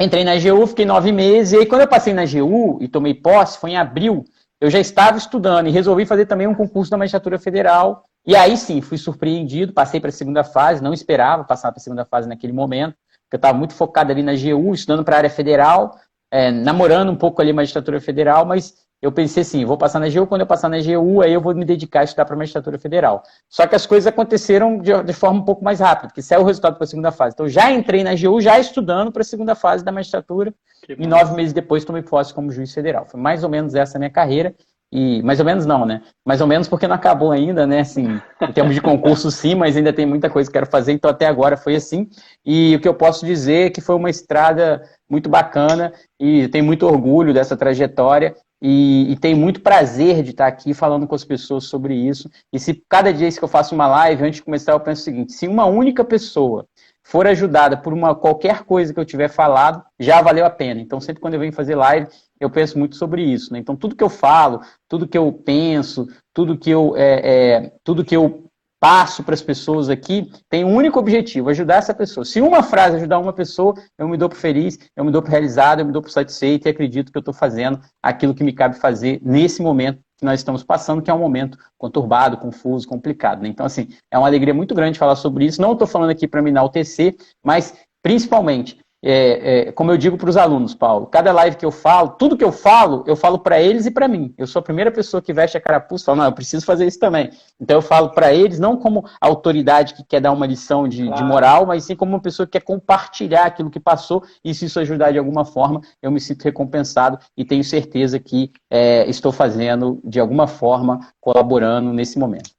Entrei na GU, fiquei nove meses, e aí quando eu passei na GU e tomei posse, foi em abril, eu já estava estudando e resolvi fazer também um concurso da Magistratura Federal. E aí sim, fui surpreendido, passei para a segunda fase, não esperava passar para a segunda fase naquele momento, porque eu estava muito focado ali na GU, estudando para a área federal, é, namorando um pouco ali a Magistratura Federal, mas eu pensei assim, vou passar na GU, quando eu passar na GU, aí eu vou me dedicar a estudar para a magistratura federal. Só que as coisas aconteceram de, de, forma um pouco mais rápida, porque saiu o resultado para a segunda fase. Então já entrei na GU, já estudando para a segunda fase da magistratura, e nove meses depois tomei posse como juiz federal. Foi mais ou menos essa a minha carreira, e mais ou menos não, né? Mais ou menos porque não acabou ainda, né? Assim, em termos de concurso sim, mas ainda tem muita coisa que quero fazer, então até agora foi assim. E o que eu posso dizer é que foi uma estrada muito bacana e tenho muito orgulho dessa trajetória e, e, tenho muito prazer de estar aqui falando com as pessoas sobre isso. E se cada dia que eu faço uma live, antes de começar, eu penso o seguinte: se uma única pessoa for ajudada por uma qualquer coisa que eu tiver falado, já valeu a pena. Então, sempre quando eu venho fazer live, eu penso muito sobre isso. Né? Então, tudo que eu falo, tudo que eu penso, tudo que eu, é, é, tudo que eu passo para as pessoas aqui tem um único objetivo, ajudar essa pessoa. Se uma frase ajudar uma pessoa, eu me dou por feliz, eu me dou por realizado, eu me dou por satisfeito e acredito que eu estou fazendo aquilo que me cabe fazer nesse momento que nós estamos passando, que é um momento conturbado, confuso, complicado. Né? Então, assim, é uma alegria muito grande falar sobre isso. Não estou falando aqui para me enaltecer, mas principalmente é, é, como eu digo para os alunos, Paulo, cada live que eu falo, tudo que eu falo, eu falo para eles e para mim. Eu sou a primeira pessoa que veste a carapuça e fala, não, eu preciso fazer isso também. Então eu falo para eles, não como autoridade que quer dar uma lição de, claro. de, moral, mas sim como uma pessoa que quer compartilhar aquilo que passou e se isso ajudar de alguma forma, eu me sinto recompensado e tenho certeza que é, estou fazendo de alguma forma, colaborando nesse momento.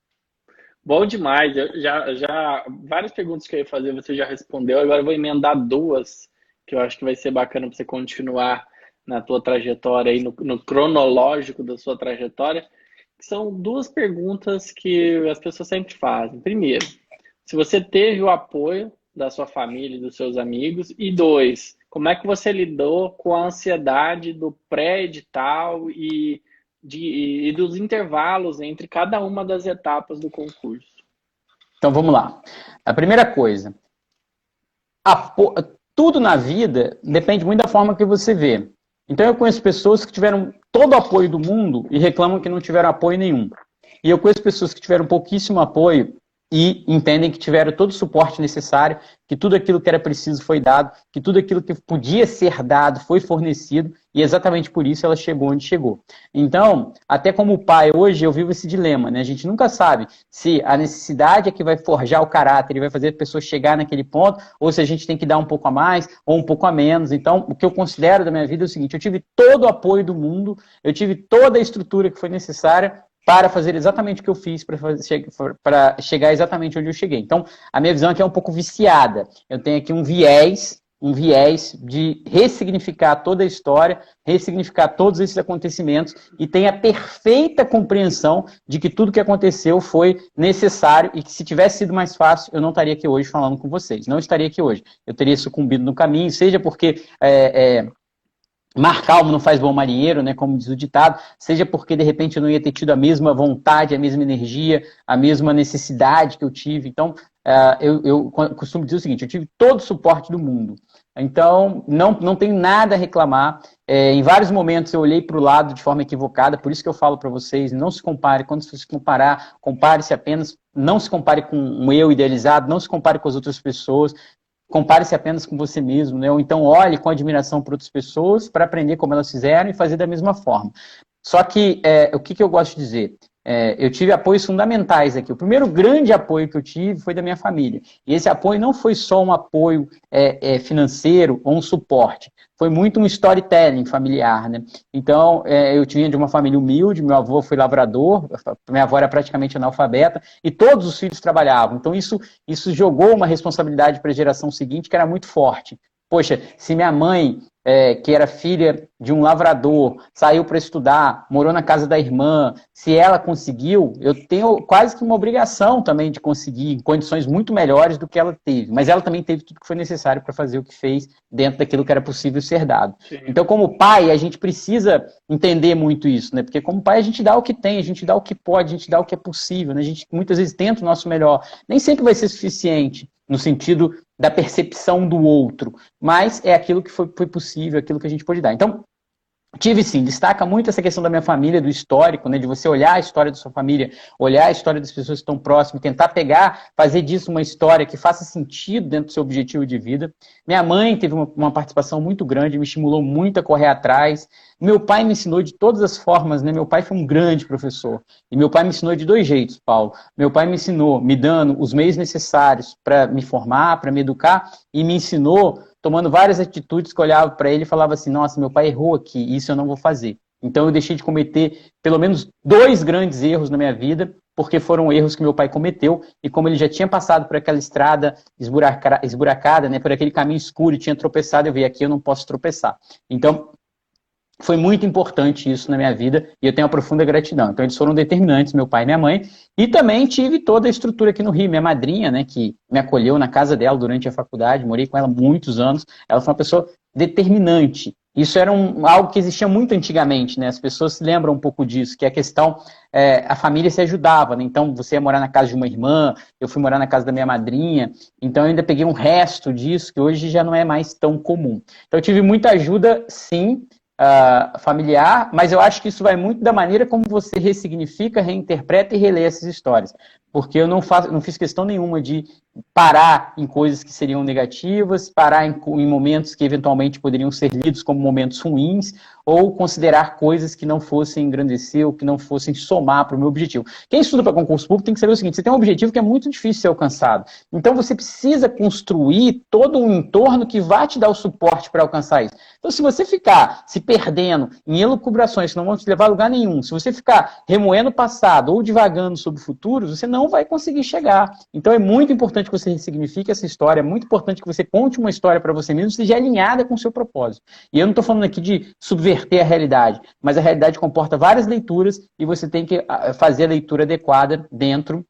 Bom demais. Eu já, já várias perguntas que eu ia fazer você já respondeu. Agora eu vou emendar duas que eu acho que vai ser bacana para você continuar na tua trajetória aí, no, no cronológico da sua trajetória, são duas perguntas que as pessoas sempre fazem. Primeiro, se você teve o apoio da sua família e dos seus amigos, e dois, como é que você lidou com a ansiedade do pré-edital e, de, e dos intervalos entre cada uma das etapas do concurso? Então vamos lá. A primeira coisa, tudo na vida depende muito da forma que você vê. Então eu conheço pessoas que tiveram todo o apoio do mundo e reclamam que não tiveram apoio nenhum. E eu conheço pessoas que tiveram pouquíssimo apoio e entendem que tiveram todo o suporte necessário, que tudo aquilo que era preciso foi dado, que tudo aquilo que podia ser dado foi fornecido, e exatamente por isso ela chegou onde chegou. Então, até como pai, hoje eu vivo esse dilema, né? A gente nunca sabe se a necessidade é que vai forjar o caráter e vai fazer a pessoa chegar naquele ponto, ou se a gente tem que dar um pouco a mais ou um pouco a menos. Então, o que eu considero da minha vida é o seguinte: eu tive todo o apoio do mundo, eu tive toda a estrutura que foi necessária para fazer exatamente o que eu fiz para chegar exatamente onde eu cheguei. Então, a minha visão aqui é um pouco viciada. Eu tenho aqui um viés, um viés de ressignificar toda a história, ressignificar todos esses acontecimentos e tenho a perfeita compreensão de que tudo que aconteceu foi necessário e que se tivesse sido mais fácil, eu não estaria aqui hoje falando com vocês. Não estaria aqui hoje. Eu teria sucumbido no caminho, seja porque é, é, Mar calmo não faz bom marinheiro, né, como diz o ditado, seja porque de repente eu não ia ter tido a mesma vontade, a mesma energia, a mesma necessidade que eu tive. Então, uh, eu, eu, costumo dizer o seguinte: eu tive todo o suporte do mundo. Então, não, não tenho nada a reclamar. É, em vários momentos eu olhei para o lado de forma equivocada, por isso que eu falo para vocês: não se compare. Quando se comparar, compare-se apenas. Não se compare com um eu idealizado, não se compare com as outras pessoas compare-se apenas com você mesmo, né? ou então olhe com admiração para outras pessoas para aprender como elas fizeram e fazer da mesma forma. Só que é, o que, que eu gosto de dizer? É, eu tive apoios fundamentais aqui. O primeiro grande apoio que eu tive foi da minha família. E esse apoio não foi só um apoio é, é, financeiro ou um suporte, foi muito um storytelling familiar. Né? Então, é, eu tinha de uma família humilde, meu avô foi lavrador, minha avó era praticamente analfabeta, e todos os filhos trabalhavam. Então, isso, isso jogou uma responsabilidade para a geração seguinte que era muito forte. Poxa, se minha mãe é, que era filha de um lavrador, saiu para estudar, morou na casa da irmã, se ela conseguiu, eu tenho quase que uma obrigação também de conseguir em condições muito melhores do que ela teve. Mas ela também teve tudo que foi necessário para fazer o que fez dentro daquilo que era possível ser dado. Sim. Então, como pai, a gente precisa entender muito isso, né? Porque como pai a gente dá o que tem, a gente dá o que pode, a gente dá o que é possível, né? A gente muitas vezes tenta o nosso melhor. Nem sempre vai ser suficiente no sentido da percepção do outro, mas é aquilo que foi, foi possível, aquilo que a gente pode dar. Então, Tive sim, destaca muito essa questão da minha família, do histórico, né, de você olhar a história da sua família, olhar a história das pessoas que estão próximas, tentar pegar, fazer disso uma história que faça sentido dentro do seu objetivo de vida. Minha mãe teve uma, uma participação muito grande, me estimulou muito a correr atrás. Meu pai me ensinou de todas as formas, né? Meu pai foi um grande professor. E meu pai me ensinou de dois jeitos, Paulo. Meu pai me ensinou me dando os meios necessários para me formar, para me educar, e me ensinou tomando várias atitudes que eu olhava para ele e falava assim: nossa, meu pai errou aqui, isso eu não vou fazer. Então eu deixei de cometer pelo menos dois grandes erros na minha vida, porque foram erros que meu pai cometeu, e como ele já tinha passado por aquela estrada esburacada, né, por aquele caminho escuro e tinha tropeçado, eu vi aqui, eu não posso tropeçar. Então, foi muito importante isso na minha vida e eu tenho uma profunda gratidão. Então, eles foram determinantes, meu pai e minha mãe. E também tive toda a estrutura aqui no Rio. Minha madrinha, né, que me acolheu na casa dela durante a faculdade, morei com ela muitos anos. Ela foi uma pessoa determinante. Isso era um, algo que existia muito antigamente, né? As pessoas se lembram um pouco disso, que é a questão, é, a família se ajudava, né? Então, você ia morar na casa de uma irmã, eu fui morar na casa da minha madrinha, então eu ainda peguei um resto disso, que hoje já não é mais tão comum. Então, eu tive muita ajuda, sim, uh, familiar, mas eu acho que isso vai muito da maneira como você ressignifica, reinterpreta e relê essas histórias. Porque eu não, faço, não fiz questão nenhuma de parar em coisas que seriam negativas, parar em, em, momentos que eventualmente poderiam ser lidos como momentos ruins, ou considerar coisas que não fossem engrandecer ou que não fossem somar para o meu objetivo. Quem estuda para concurso público tem que saber o seguinte: você tem um objetivo que é muito difícil de ser alcançado. Então você precisa construir todo um entorno que vá te dar o suporte para alcançar isso. Então, se você ficar se perdendo em elucubrações que não vão te levar a lugar nenhum, se você ficar remoendo o passado ou divagando sobre o futuro, você não vai conseguir chegar. Então é muito importante importante que você ressignifique essa história, é muito importante que você conte uma história para você mesmo, seja alinhada com o seu propósito. E eu não estou falando aqui de subverter a realidade, mas a realidade comporta várias leituras e você tem que ah, fazer a leitura adequada dentro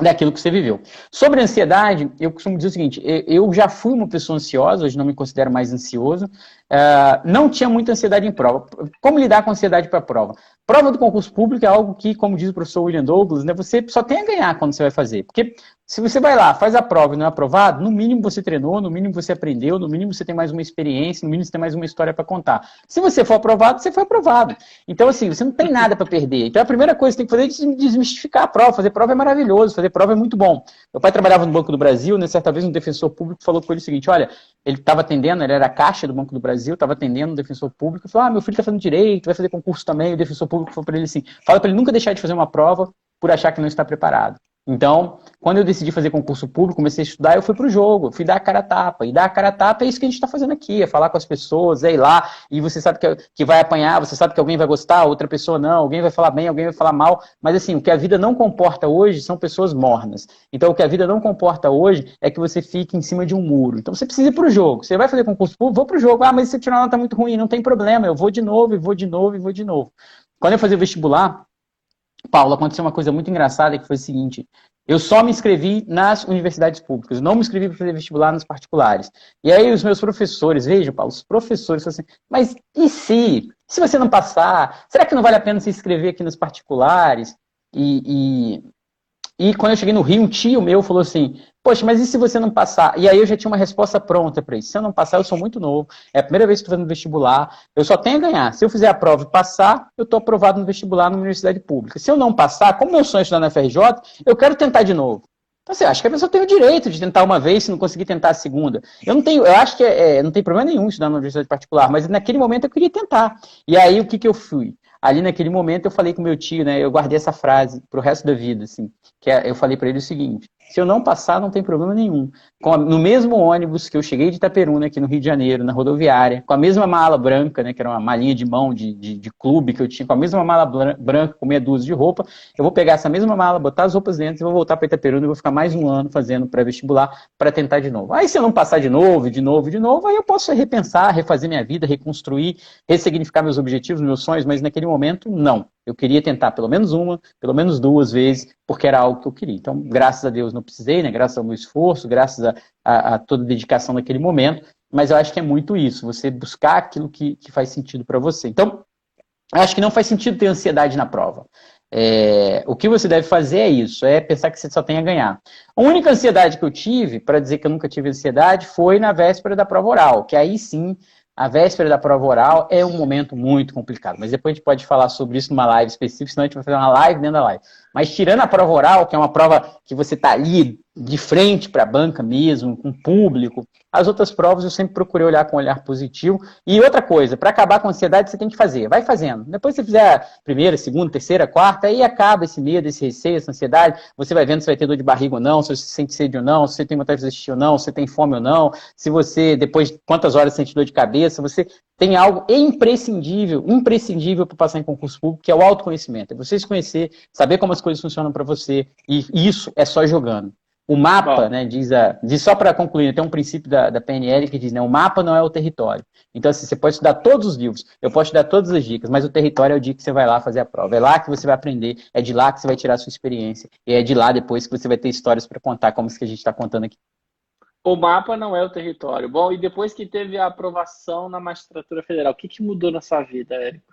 daquilo que você viveu. Sobre ansiedade, eu costumo dizer o seguinte: eu já fui uma pessoa ansiosa, hoje não me considero mais ansioso, Uh, não tinha muita ansiedade em prova. Como lidar com ansiedade para a prova? Prova do concurso público é algo que, como diz o professor William Douglas, né, você só tem a ganhar quando você vai fazer. Porque se você vai lá, faz a prova e não é aprovado, no mínimo você treinou, no mínimo você aprendeu, no mínimo você tem mais uma experiência, no mínimo você tem mais uma história para contar. Se você for aprovado, você foi aprovado. Então, assim, você não tem nada para perder. Então, a primeira coisa que você tem que fazer é desmistificar a prova. Fazer prova é maravilhoso, fazer prova é muito bom. Meu pai trabalhava no Banco do Brasil, né, certa vez um defensor público falou com ele o seguinte: olha, ele estava atendendo, ele era caixa do Banco do Brasil, estava atendendo um defensor público, falou: Ah, meu filho está fazendo direito, vai fazer concurso também. O defensor público falou para ele assim: fala para ele nunca deixar de fazer uma prova por achar que não está preparado. Então, quando eu decidi fazer concurso público, comecei a estudar, eu fui para o jogo, fui dar a cara a tapa. E dar a cara a tapa é isso que a gente está fazendo aqui, é falar com as pessoas, é ir lá, e você sabe que, que vai apanhar, você sabe que alguém vai gostar, outra pessoa não, alguém vai falar bem, alguém vai falar mal. Mas assim, o que a vida não comporta hoje são pessoas mornas. Então, o que a vida não comporta hoje é que você fique em cima de um muro. Então, você precisa ir para o jogo. Você vai fazer concurso público, vou para o jogo. Ah, mas se tirar uma nota muito ruim, não tem problema, eu vou de novo, e vou de novo, e vou de novo. Quando eu fazia vestibular, Paulo, aconteceu uma coisa muito engraçada que foi o seguinte: eu só me inscrevi nas universidades públicas, não me inscrevi para fazer vestibular nas particulares. E aí os meus professores, veja, Paulo, os professores assim, mas e se? Se você não passar, será que não vale a pena se inscrever aqui nas particulares? E, e, e quando eu cheguei no Rio, um tio meu falou assim: Poxa, mas e se você não passar? E aí eu já tinha uma resposta pronta para isso. Se eu não passar, eu sou muito novo. É a primeira vez que estou fazendo vestibular. Eu só tenho a ganhar. Se eu fizer a prova e passar, eu estou aprovado no vestibular numa universidade pública. Se eu não passar, como meu sonho é estudar na FRJ, eu quero tentar de novo. Então, você acha que a pessoa tem o direito de tentar uma vez se não conseguir tentar a segunda. Eu não tenho, eu acho que é, é não tem problema nenhum estudar numa universidade particular, mas naquele momento eu queria tentar. E aí o que, que eu fui? ali naquele momento eu falei com meu tio, né? Eu guardei essa frase pro resto da vida, assim, que é, eu falei para ele o seguinte: se eu não passar, não tem problema nenhum. A, no mesmo ônibus que eu cheguei de Itaperuna, aqui no Rio de Janeiro, na rodoviária, com a mesma mala branca, né, que era uma malinha de mão de, de, de clube que eu tinha, com a mesma mala branca, com meia dúzia de roupa, eu vou pegar essa mesma mala, botar as roupas dentro e vou voltar para Itaperuna e vou ficar mais um ano fazendo pré-vestibular para tentar de novo. Aí se eu não passar de novo, de novo, de novo, aí eu posso repensar, refazer minha vida, reconstruir, ressignificar meus objetivos, meus sonhos, mas naquele momento, não. Eu queria tentar pelo menos uma, pelo menos duas vezes, porque era algo que eu queria. Então, graças a Deus não precisei, né? graças ao meu esforço, graças a, a, a toda a dedicação naquele momento, mas eu acho que é muito isso, você buscar aquilo que, que faz sentido para você. Então, acho que não faz sentido ter ansiedade na prova. É, o que você deve fazer é isso, é pensar que você só tem a ganhar. A única ansiedade que eu tive, para dizer que eu nunca tive ansiedade, foi na véspera da prova oral, que aí sim a véspera da prova oral é um momento muito complicado, mas depois a gente pode falar sobre isso numa live específica, senão a gente vai fazer uma live dentro da live. Mas tirando a prova oral, que é uma prova que você está ali de frente para a banca mesmo, com o público, as outras provas eu sempre procurei olhar com um olhar positivo. E outra coisa, para acabar com a ansiedade, você tem que fazer. Vai fazendo. Depois você fizer a primeira, segunda, terceira, quarta, aí acaba esse medo, esse receio, essa ansiedade. Você vai vendo se vai ter dor de barriga ou não, se você sente sede ou não, se você tem vontade de assistir ou não, se você tem fome ou não, se você, depois de quantas horas sente dor de cabeça, você tem algo imprescindível, imprescindível para passar em concurso público, que é o autoconhecimento. É você se conhecer, saber como as coisas funcionam para você. E isso é só jogando. O mapa, né, diz, a, diz só para concluir, tem um princípio da, da PNL que diz, né, o mapa não é o território. Então, assim, você pode estudar todos os livros, eu posso te dar todas as dicas, mas o território é o dia que você vai lá fazer a prova. É lá que você vai aprender, é de lá que você vai tirar a sua experiência, e é de lá depois que você vai ter histórias para contar, como isso que a gente está contando aqui. O mapa não é o território. Bom, e depois que teve a aprovação na magistratura federal, o que, que mudou na sua vida, Érico?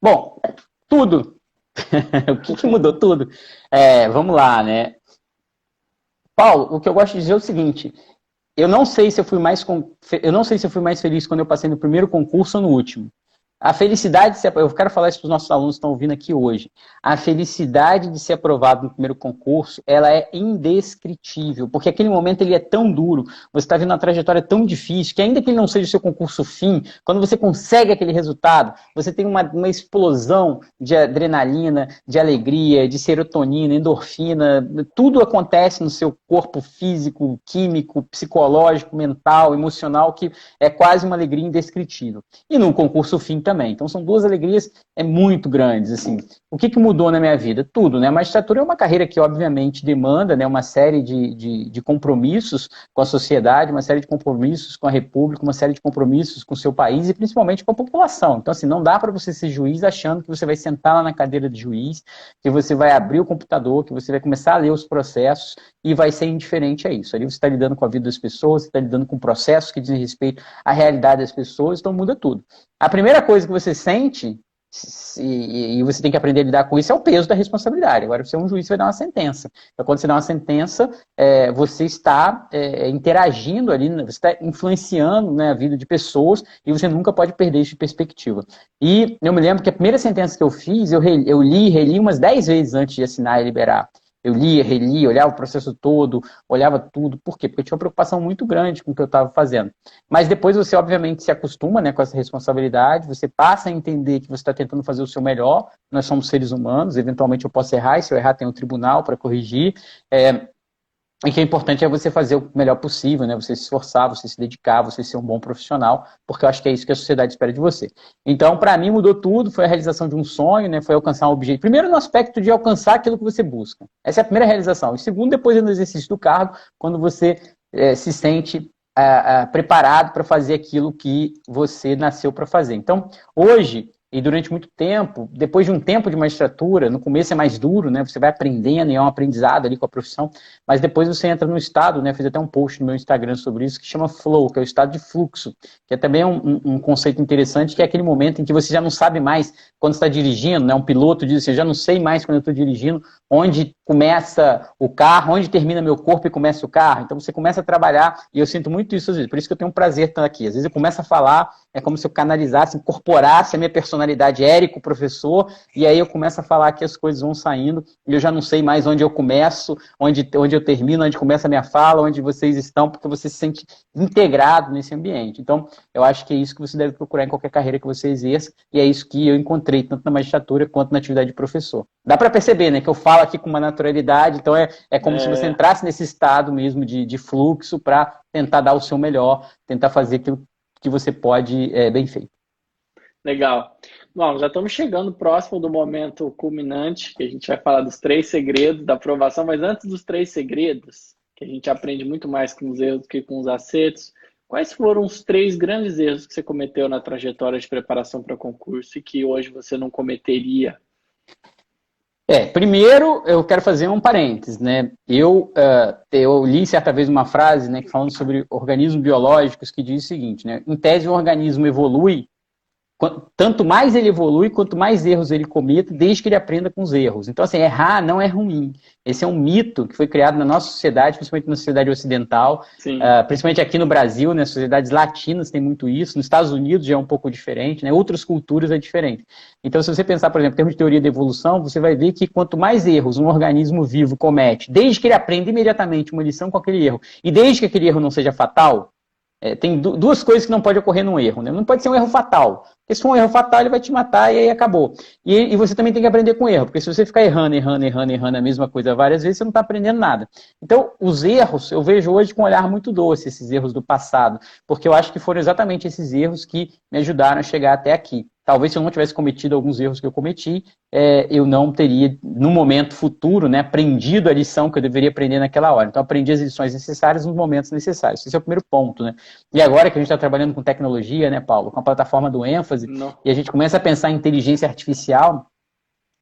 Bom, tudo. o que, que, mudou? Tudo. É, vamos lá, né? Paulo, o que eu gosto de dizer é o seguinte: eu não sei se eu fui mais eu não sei se eu fui mais feliz quando eu passei no primeiro concurso ou no último. A felicidade de ser, eu quero falar isso para os nossos alunos que estão ouvindo aqui hoje. A felicidade de ser aprovado no primeiro concurso, ela é indescritível, porque aquele momento ele é tão duro, você está vendo uma trajetória tão difícil, que ainda que ele não seja o seu concurso fim, quando você consegue aquele resultado, você tem uma, uma explosão de adrenalina, de alegria, de serotonina, endorfina, tudo acontece no seu corpo físico, químico, psicológico, mental, emocional, que é quase uma alegria indescritível. E no concurso fim também. Então são duas alegrias é muito grandes, assim. O que, que mudou na minha vida? Tudo, né? A magistratura é uma carreira que obviamente demanda, né, uma série de, de, de compromissos com a sociedade, uma série de compromissos com a república, uma série de compromissos com o seu país e principalmente com a população. Então assim, não dá para você ser juiz achando que você vai sentar lá na cadeira de juiz, que você vai abrir o computador, que você vai começar a ler os processos e vai ser indiferente a isso. Ali você está lidando com a vida das pessoas, você está lidando com processos que dizem respeito à realidade das pessoas, então muda tudo. A primeira coisa que você sente, e você tem que aprender a lidar com isso, é o peso da responsabilidade. Agora, você é um juiz, você vai dar uma sentença. Então, quando você dá uma sentença, é, você está é, interagindo ali, né, você está influenciando né, a vida de pessoas e você nunca pode perder isso de perspectiva. E eu me lembro que a primeira sentença que eu fiz, eu, eu li e reli umas 10 vezes antes de assinar e liberar. Eu lia, relia, olhava o processo todo, olhava tudo. Por quê? Porque eu tinha uma preocupação muito grande com o que eu estava fazendo. Mas depois você, obviamente, se acostuma né, com essa responsabilidade, você passa a entender que você está tentando fazer o seu melhor. Nós somos seres humanos, eventualmente eu posso errar, e se eu errar, tem um tribunal para corrigir. É, e que é importante é você fazer o melhor possível, né? Você se esforçar, você se dedicar, você ser um bom profissional, porque eu acho que é isso que a sociedade espera de você. Então, para mim, mudou tudo, foi a realização de um sonho, né? Foi alcançar um objetivo. Primeiro, no aspecto de alcançar aquilo que você busca. Essa é a primeira realização. E segundo, depois no exercício do cargo, quando você é, se sente é, é, preparado para fazer aquilo que você nasceu para fazer. Então, hoje, e durante muito tempo, depois de um tempo de magistratura, no começo é mais duro, né? Você vai aprendendo e é um aprendizado ali com a profissão, mas depois você entra no estado, né? Fiz até um post no meu Instagram sobre isso que chama flow, que é o estado de fluxo, que é também um, um conceito interessante, que é aquele momento em que você já não sabe mais quando está dirigindo, né? Um piloto diz assim, eu já não sei mais quando eu estou dirigindo, onde começa o carro, onde termina meu corpo e começa o carro. Então você começa a trabalhar, e eu sinto muito isso às vezes, por isso que eu tenho um prazer estar aqui. Às vezes eu começo a falar, é como se eu canalizasse, incorporasse a minha personalidade Érico, professor, e aí eu começo a falar que as coisas vão saindo, e eu já não sei mais onde eu começo, onde, onde eu termino, onde começa a minha fala, onde vocês estão, porque você se sente integrado nesse ambiente. Então, eu acho que é isso que você deve procurar em qualquer carreira que você exerça, e é isso que eu encontrei, tanto na magistratura quanto na atividade de professor. Dá para perceber, né, que eu falo aqui com uma naturalidade, então é, é como é. se você entrasse nesse estado mesmo de, de fluxo para tentar dar o seu melhor, tentar fazer aquilo que você pode é, bem feito. Legal. Bom, já estamos chegando próximo do momento culminante, que a gente vai falar dos três segredos da aprovação, mas antes dos três segredos, que a gente aprende muito mais com os erros do que com os acertos, quais foram os três grandes erros que você cometeu na trajetória de preparação para concurso e que hoje você não cometeria é, primeiro eu quero fazer um parênteses, né? Eu, uh, eu li certa vez uma frase, né, falando sobre organismos biológicos, que diz o seguinte, né? Em tese, o organismo evolui tanto mais ele evolui, quanto mais erros ele cometa, desde que ele aprenda com os erros. Então, assim, errar não é ruim. Esse é um mito que foi criado na nossa sociedade, principalmente na sociedade ocidental, uh, principalmente aqui no Brasil, né, sociedades latinas tem muito isso, nos Estados Unidos já é um pouco diferente, né, outras culturas é diferente. Então, se você pensar, por exemplo, em termos de teoria da evolução, você vai ver que quanto mais erros um organismo vivo comete, desde que ele aprenda imediatamente uma lição com aquele erro, e desde que aquele erro não seja fatal, é, tem duas coisas que não pode ocorrer num erro. Né? Não pode ser um erro fatal. Porque se for um erro fatal, ele vai te matar e aí acabou. E, e, você também tem que aprender com erro. Porque se você ficar errando, errando, errando, errando a mesma coisa várias vezes, você não está aprendendo nada. Então, os erros, eu vejo hoje com um olhar muito doce, esses erros do passado. Porque eu acho que foram exatamente esses erros que me ajudaram a chegar até aqui. Talvez se eu não tivesse cometido alguns erros que eu cometi, é, eu não teria, no momento futuro, né, aprendido a lição que eu deveria aprender naquela hora. Então, aprendi as lições necessárias nos momentos necessários. Esse é o primeiro ponto. Né? E agora que a gente está trabalhando com tecnologia, né, Paulo, com a plataforma do ênfase, não. e a gente começa a pensar em inteligência artificial,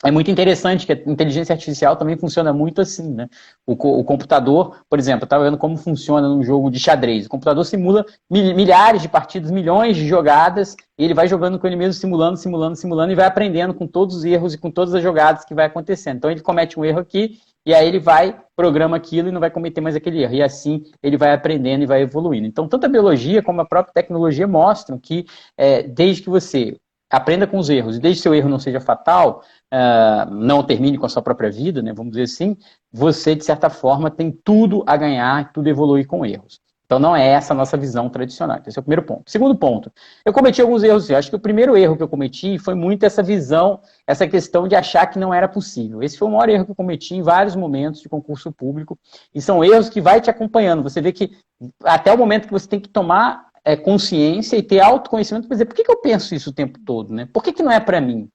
é muito interessante que a inteligência artificial também funciona muito assim, né? O, o computador, por exemplo, eu estava vendo como funciona num jogo de xadrez. O computador simula milhares de partidas, milhões de jogadas, e ele vai jogando com ele mesmo, simulando, simulando, simulando, e vai aprendendo com todos os erros e com todas as jogadas que vai acontecendo. Então ele comete um erro aqui, e aí ele vai, programa aquilo e não vai cometer mais aquele erro. E assim ele vai aprendendo e vai evoluindo. Então, tanto a biologia como a própria tecnologia mostram que, é, desde que você aprenda com os erros, e desde que seu erro não seja fatal, uh, não termine com a sua própria vida, né, vamos dizer assim, você, de certa forma, tem tudo a ganhar, tudo evoluir com erros. Então não é essa a nossa visão tradicional. Esse é o primeiro ponto. Segundo ponto, eu cometi alguns erros. Eu acho que o primeiro erro que eu cometi foi muito essa visão, essa questão de achar que não era possível. Esse foi o maior erro que eu cometi em vários momentos de concurso público. E são erros que vai te acompanhando. Você vê que até o momento que você tem que tomar é, consciência e ter autoconhecimento para dizer por que, que eu penso isso o tempo todo, né? Por que, que não é para mim?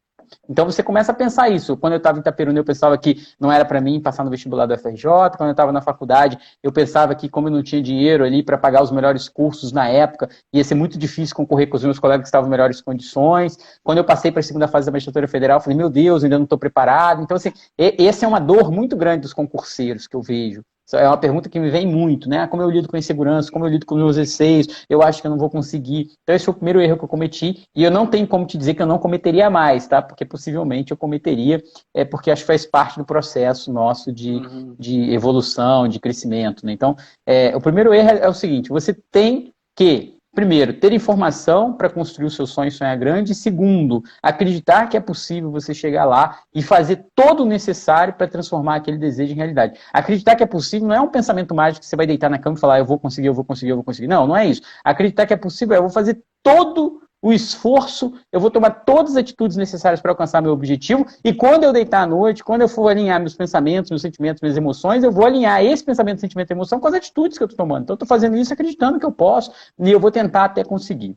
Então você começa a pensar isso. Quando eu estava em Itaperuna, eu pensava que não era para mim passar no vestibular do FRJ. Quando eu estava na faculdade, eu pensava que como eu não tinha dinheiro ali para pagar os melhores cursos na época, ia ser muito difícil concorrer com os meus colegas que estavam em melhores condições. Quando eu passei para a segunda fase da magistratura federal, eu falei, meu Deus, ainda não estou preparado. Então, assim, essa é uma dor muito grande dos concurseiros que eu vejo. É uma pergunta que me vem muito, né? Como eu lido com insegurança, como eu lido com meus receios, eu acho que eu não vou conseguir. Então, esse foi o primeiro erro que eu cometi, e eu não tenho como te dizer que eu não cometeria mais, tá? Porque possivelmente eu cometeria, é porque acho que faz parte do processo nosso de, uhum. de evolução, de crescimento, né? Então, é, o primeiro erro é o seguinte: você tem que Primeiro, ter informação para construir o seu sonho e sonhar grande. Segundo, acreditar que é possível você chegar lá e fazer todo o necessário para transformar aquele desejo em realidade. Acreditar que é possível não é um pensamento mágico que você vai deitar na cama e falar, eu vou conseguir, eu vou conseguir, eu vou conseguir. Não, não é isso. Acreditar que é possível é eu vou fazer todo o esforço, eu vou tomar todas as atitudes necessárias para alcançar meu objetivo, e quando eu deitar à noite, quando eu for alinhar meus pensamentos, meus sentimentos, minhas emoções, eu vou alinhar esse pensamento, sentimento e emoção com as atitudes que eu estou tomando. Então, eu estou fazendo isso acreditando que eu posso, e eu vou tentar até conseguir.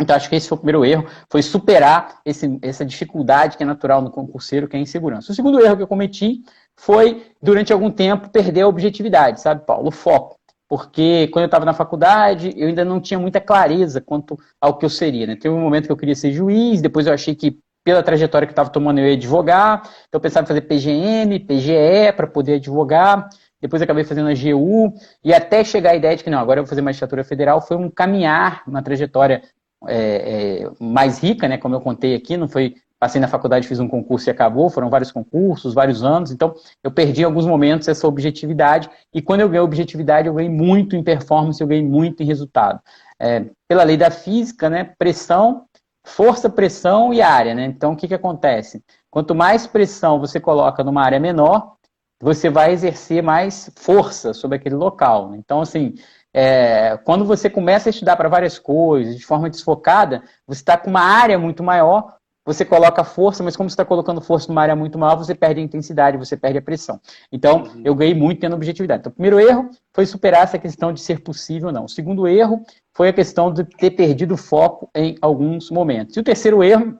Então, acho que esse foi o primeiro erro, foi superar esse, essa dificuldade que é natural no concurseiro, que é a insegurança. O segundo erro que eu cometi foi, durante algum tempo, perder a objetividade, sabe, Paulo? O foco porque quando eu estava na faculdade, eu ainda não tinha muita clareza quanto ao que eu seria. Né? Teve um momento que eu queria ser juiz, depois eu achei que, pela trajetória que estava tomando, eu ia advogar, então eu pensava em fazer PGM, PGE, para poder advogar, depois acabei fazendo a GU, e até chegar a ideia de que, não, agora eu vou fazer magistratura federal, foi um caminhar, uma trajetória é, é, mais rica, né, como eu contei aqui, não foi passei na faculdade, fiz um concurso e acabou, foram vários concursos, vários anos, então eu perdi em alguns momentos essa objetividade, e quando eu ganhei objetividade, eu ganhei muito em performance, eu ganhei muito em resultado. É, pela lei da física, né, pressão força, pressão e área, né? Então, o que, que acontece? Quanto mais pressão você coloca numa área menor, você vai exercer mais força sobre aquele local. Né? Então, assim, é, quando você começa a estudar para várias coisas, de forma desfocada, você está com uma área muito maior, você coloca força, mas como você está colocando força numa área muito maior, você perde a intensidade, você perde a pressão. Então, uhum. eu ganhei muito tendo objetividade. Então, o primeiro erro foi superar essa questão de ser possível ou não. O segundo erro foi a questão de ter perdido foco em alguns momentos. E o terceiro erro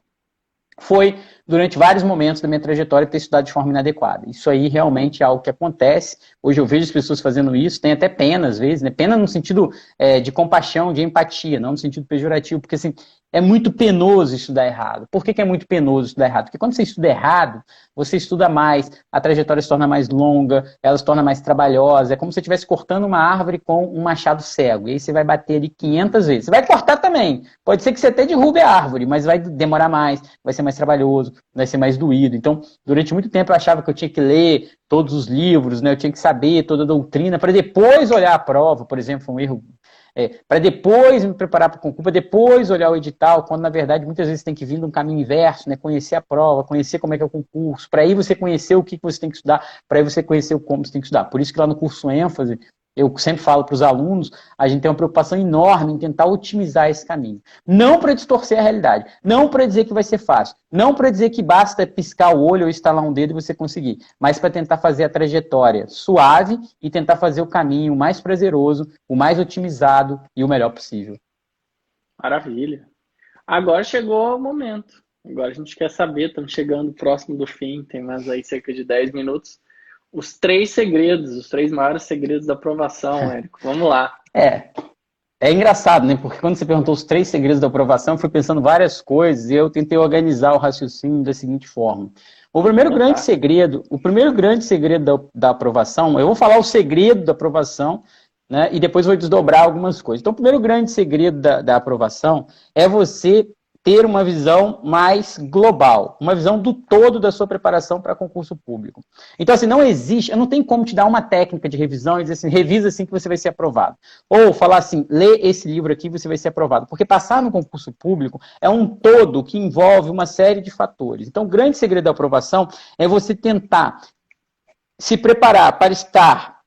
foi, durante vários momentos da minha trajetória, ter estudado de forma inadequada. Isso aí realmente é algo que acontece. Hoje eu vejo as pessoas fazendo isso, tem até pena às vezes, né? Pena no sentido é, de compaixão, de empatia, não no sentido pejorativo, porque assim, é muito penoso estudar errado. Por que, que, é muito penoso estudar errado? Porque quando você estuda errado, você estuda mais, a trajetória se torna mais longa, ela se torna mais trabalhosa. É como se você estivesse cortando uma árvore com um machado cego. E aí você vai bater ali 500 vezes. Você vai cortar também. Pode ser que você até derrube a árvore, mas vai demorar mais, vai ser mais trabalhoso, vai ser mais doído. Então, durante muito tempo eu achava que eu tinha que ler todos os livros, né? eu tinha que saber toda a doutrina para depois olhar a prova. Por exemplo, um erro é, para depois me preparar para o concurso, para depois olhar o edital, quando na verdade muitas vezes tem que vir de um caminho inverso, né? conhecer a prova, conhecer como é que é o concurso, para aí você conhecer o que você tem que estudar, para aí você conhecer o como você tem que estudar. Por isso que lá no curso ênfase, eu sempre falo para os alunos, a gente tem uma preocupação enorme em tentar otimizar esse caminho. Não para distorcer a realidade, não para dizer que vai ser fácil, não para dizer que basta piscar o olho ou estalar um dedo e você conseguir, mas para tentar fazer a trajetória suave e tentar fazer o caminho mais prazeroso, o mais otimizado e o melhor possível. Maravilha. Agora chegou o momento. Agora a gente quer saber, estamos chegando próximo do fim, tem mais aí cerca de 10 minutos os três segredos, os três maiores segredos da aprovação, Érico. Vamos lá. É. É engraçado, né? Porque quando você perguntou os três segredos da aprovação, eu fui pensando várias coisas e eu tentei organizar o raciocínio da seguinte forma. O primeiro grande tá. segredo, o primeiro grande segredo da, da aprovação, eu vou falar o segredo da aprovação, né? E depois vou desdobrar algumas coisas. Então, o primeiro grande segredo da, da aprovação é você ter uma visão mais global, uma visão do todo da sua preparação para concurso público. Então, assim, não existe, eu não tenho como te dar uma técnica de revisão e dizer assim, revisa assim que você vai ser aprovado. Ou falar assim, lê esse livro aqui você vai ser aprovado. Porque passar no concurso público é um todo que envolve uma série de fatores. Então, o grande segredo da aprovação é você tentar se preparar para estar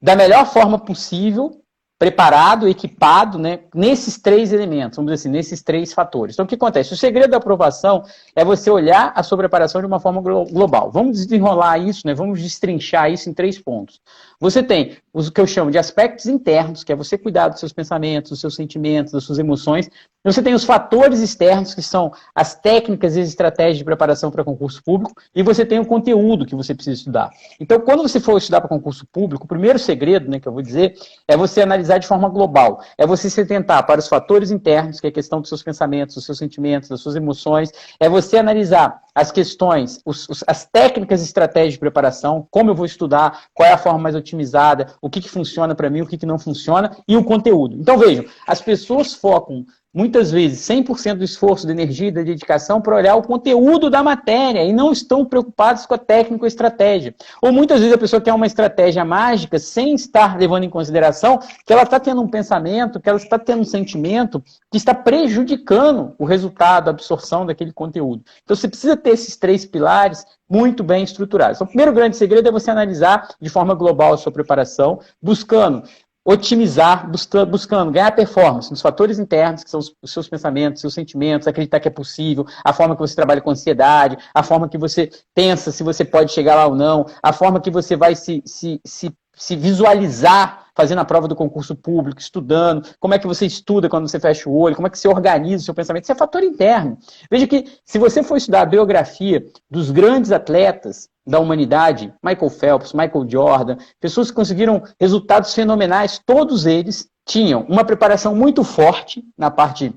da melhor forma possível preparado, equipado, né, nesses três elementos, vamos dizer assim, nesses três fatores. Então, o que acontece? O segredo da aprovação é você olhar a sua preparação de uma forma global. Vamos desenrolar isso, né, vamos destrinchar isso em três pontos. Você tem o que eu chamo de aspectos internos, que é você cuidar dos seus pensamentos, dos seus sentimentos, das suas emoções. Você tem os fatores externos, que são as técnicas e as estratégias de preparação para concurso público. E você tem o conteúdo que você precisa estudar. Então, quando você for estudar para concurso público, o primeiro segredo né, que eu vou dizer é você analisar de forma global. É você se atentar para os fatores internos, que é a questão dos seus pensamentos, dos seus sentimentos, das suas emoções. É você analisar as questões, os, os, as técnicas e estratégias de preparação, como eu vou estudar, qual é a forma mais otimizada, o que, que funciona para mim, o que, que não funciona, e o conteúdo. Então, vejam, as pessoas focam muitas vezes 100% do esforço, da energia e da dedicação para olhar o conteúdo da matéria e não estão preocupados com a técnica ou estratégia. Ou muitas vezes a pessoa quer uma estratégia mágica sem estar levando em consideração que ela está tendo um pensamento, que ela está tendo um sentimento que está prejudicando o resultado, a absorção daquele conteúdo. Então você precisa ter esses três pilares muito bem estruturados. Então, o primeiro grande segredo é você analisar de forma global a sua preparação, buscando otimizar, buscando ganhar performance nos fatores internos, que são os, seus pensamentos, seus sentimentos, acreditar que é possível, a forma que você trabalha com ansiedade, a forma que você pensa se você pode chegar lá ou não, a forma que você vai se, se, se, se visualizar fazendo a prova do concurso público, estudando, como é que você estuda quando você fecha o olho, como é que você organiza o seu pensamento. Isso é fator interno. Veja que se você for estudar a biografia dos grandes atletas da humanidade, Michael Phelps, Michael Jordan, pessoas que conseguiram resultados fenomenais, todos eles tinham uma preparação muito forte na parte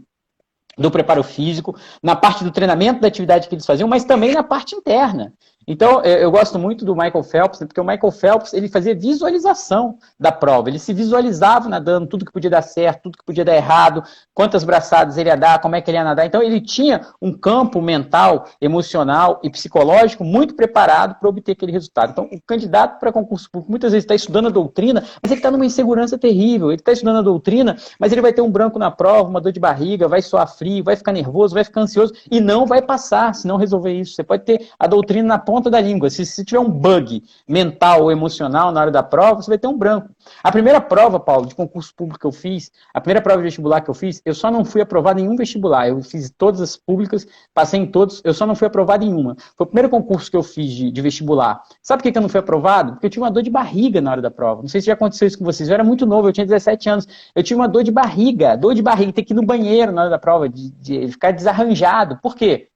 do preparo físico, na parte do treinamento da atividade que eles faziam, mas também na parte interna. Então, eu gosto muito do Michael Phelps, porque o Michael Phelps ele fazia visualização da prova. Ele se visualizava nadando, tudo que podia dar certo, tudo que podia dar errado, quantas braçadas ele ia dar, como é que ele ia nadar. Então, ele tinha um campo mental, emocional e psicológico muito preparado para obter aquele resultado. Então, o candidato para concurso público muitas vezes está estudando a doutrina, mas ele está numa insegurança terrível. Ele está estudando a doutrina, mas ele vai ter um branco na prova, uma dor de barriga, vai suar frio, vai ficar nervoso, vai ficar ansioso e não vai passar se não resolver isso. Você pode ter a doutrina na ponta da língua. Se, se tiver um bug mental ou emocional na hora da prova, você vai ter um branco. A primeira prova, Paulo, de concurso público que eu fiz, a primeira prova de vestibular que eu fiz, eu só não fui aprovado em nenhum vestibular. Eu fiz todas as públicas, passei em todos, eu só não fui aprovado em uma. Foi o primeiro concurso que eu fiz de, de vestibular. Sabe por que, que eu não fui aprovado? Porque eu tive uma dor de barriga na hora da prova. Não sei se já aconteceu isso com vocês. Eu era muito novo, eu tinha 17 anos. Eu tive uma dor de barriga, dor de barriga, ter que ir no banheiro na hora da prova, de, de ficar desarranjado. Por quê?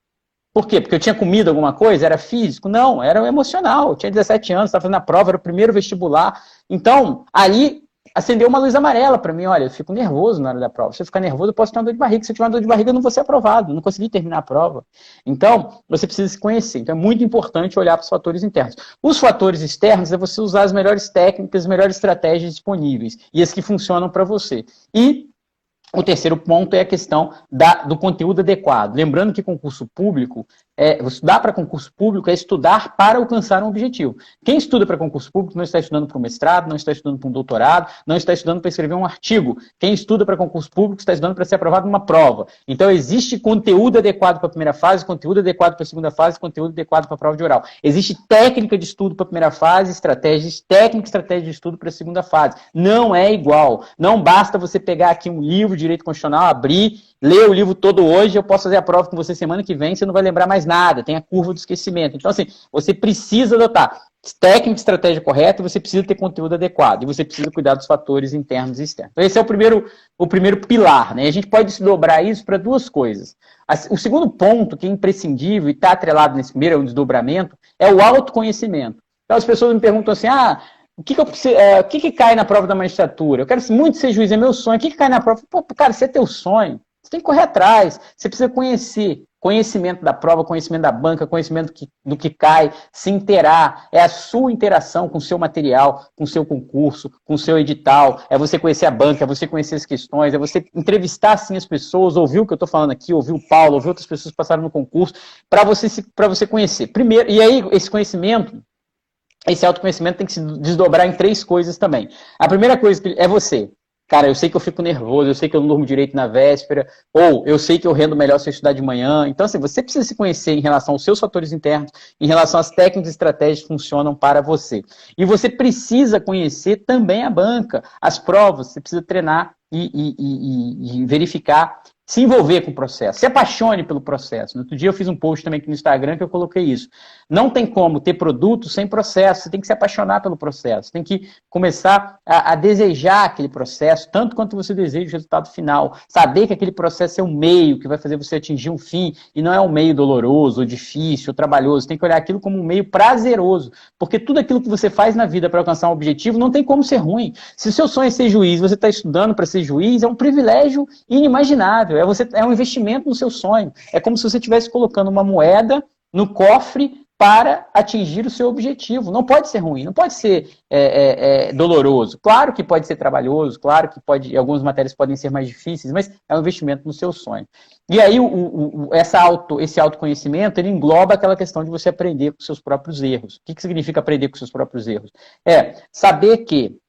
Por quê? Porque eu tinha comido alguma coisa? Era físico? Não, era emocional. Eu tinha 17 anos, estava fazendo a prova, era o primeiro vestibular. Então, ali acendeu uma luz amarela para mim. Olha, eu fico nervoso na hora da prova. Se eu ficar nervoso, eu posso ter uma dor de barriga. Se eu tiver uma dor de barriga, eu não vou ser aprovado. Não consegui terminar a prova. Então, você precisa se conhecer. Então, é muito importante olhar para os fatores internos. Os fatores externos é você usar as melhores técnicas, as melhores estratégias disponíveis e as que funcionam para você. E o terceiro ponto é a questão da, do conteúdo adequado. Lembrando que concurso público, é, estudar para concurso público é estudar para alcançar um objetivo. Quem estuda para concurso público não está estudando para um mestrado, não está estudando para um doutorado, não está estudando para escrever um artigo. Quem estuda para concurso público está estudando para ser aprovado numa prova. Então, existe conteúdo adequado para a primeira fase, conteúdo adequado para a segunda fase, conteúdo adequado para a prova de oral. Existe técnica de estudo para a primeira fase, estratégias, técnica e estratégia de estudo para a segunda fase. Não é igual. Não basta você pegar aqui um livro direito constitucional, abrir, ler o livro todo hoje, eu posso fazer a prova com você semana que vem, você não vai lembrar mais nada, tem a curva do esquecimento. Então, assim, você precisa adotar técnica e estratégia correta, você precisa ter conteúdo adequado, e você precisa cuidar dos fatores internos e externos. Então, esse é o primeiro, o primeiro pilar, né? A gente pode desdobrar isso para duas coisas. O segundo ponto, que é imprescindível e está atrelado nesse primeiro, é o desdobramento, é o autoconhecimento. Então, as pessoas me perguntam assim, ah, o que, que, é, o que, que cai na prova da magistratura? Eu quero muito ser juiz, é meu sonho. O que, que cai na prova? Pô, cara, você é teu sonho. Você tem que correr atrás. Você precisa conhecer. Conhecimento da prova, conhecimento da banca, conhecimento do que cai, se interar. É a sua interação com o seu material, com o seu concurso, com o seu edital. É você conhecer a banca, é você conhecer as questões, é você entrevistar sim as pessoas, ouvir o que eu estou falando aqui, ouvir o Paulo, ouvir outras pessoas que passaram no concurso, para você, você conhecer. Primeiro, e aí, esse conhecimento esse autoconhecimento tem que se desdobrar em três coisas também. A primeira coisa é você. Cara, eu sei que eu fico nervoso, eu sei que eu não durmo direito na véspera, ou eu sei que eu rendo melhor se eu estudar de manhã. Então, assim, você precisa se conhecer em relação aos seus fatores internos, em relação às técnicas e estratégias que funcionam para você. E você precisa conhecer também a banca, as provas, você precisa treinar e, e, e, e verificar se envolver com o processo, se apaixone pelo processo. No outro dia eu fiz um post também aqui no Instagram que eu coloquei isso. Não tem como ter produto sem processo, você tem que se apaixonar pelo processo, tem que começar a, a desejar aquele processo, tanto quanto você deseja o resultado final. Saber que aquele processo é um meio que vai fazer você atingir um fim e não é um meio doloroso, ou difícil, ou trabalhoso. Tem que olhar aquilo como um meio prazeroso, porque tudo aquilo que você faz na vida para alcançar um objetivo não tem como ser ruim. Se o seu sonho é ser juiz, você está estudando para ser juiz, é um privilégio inimaginável é, você, é um investimento no seu sonho. É como se você estivesse colocando uma moeda no cofre para atingir o seu objetivo. Não pode ser ruim, não pode ser é, é, é, doloroso. Claro que pode ser trabalhoso, claro que pode, algumas matérias podem ser mais difíceis, mas é um investimento no seu sonho. E aí o, o, essa auto, esse autoconhecimento ele engloba aquela questão de você aprender com seus próprios erros. O que, que significa aprender com seus próprios erros? É saber que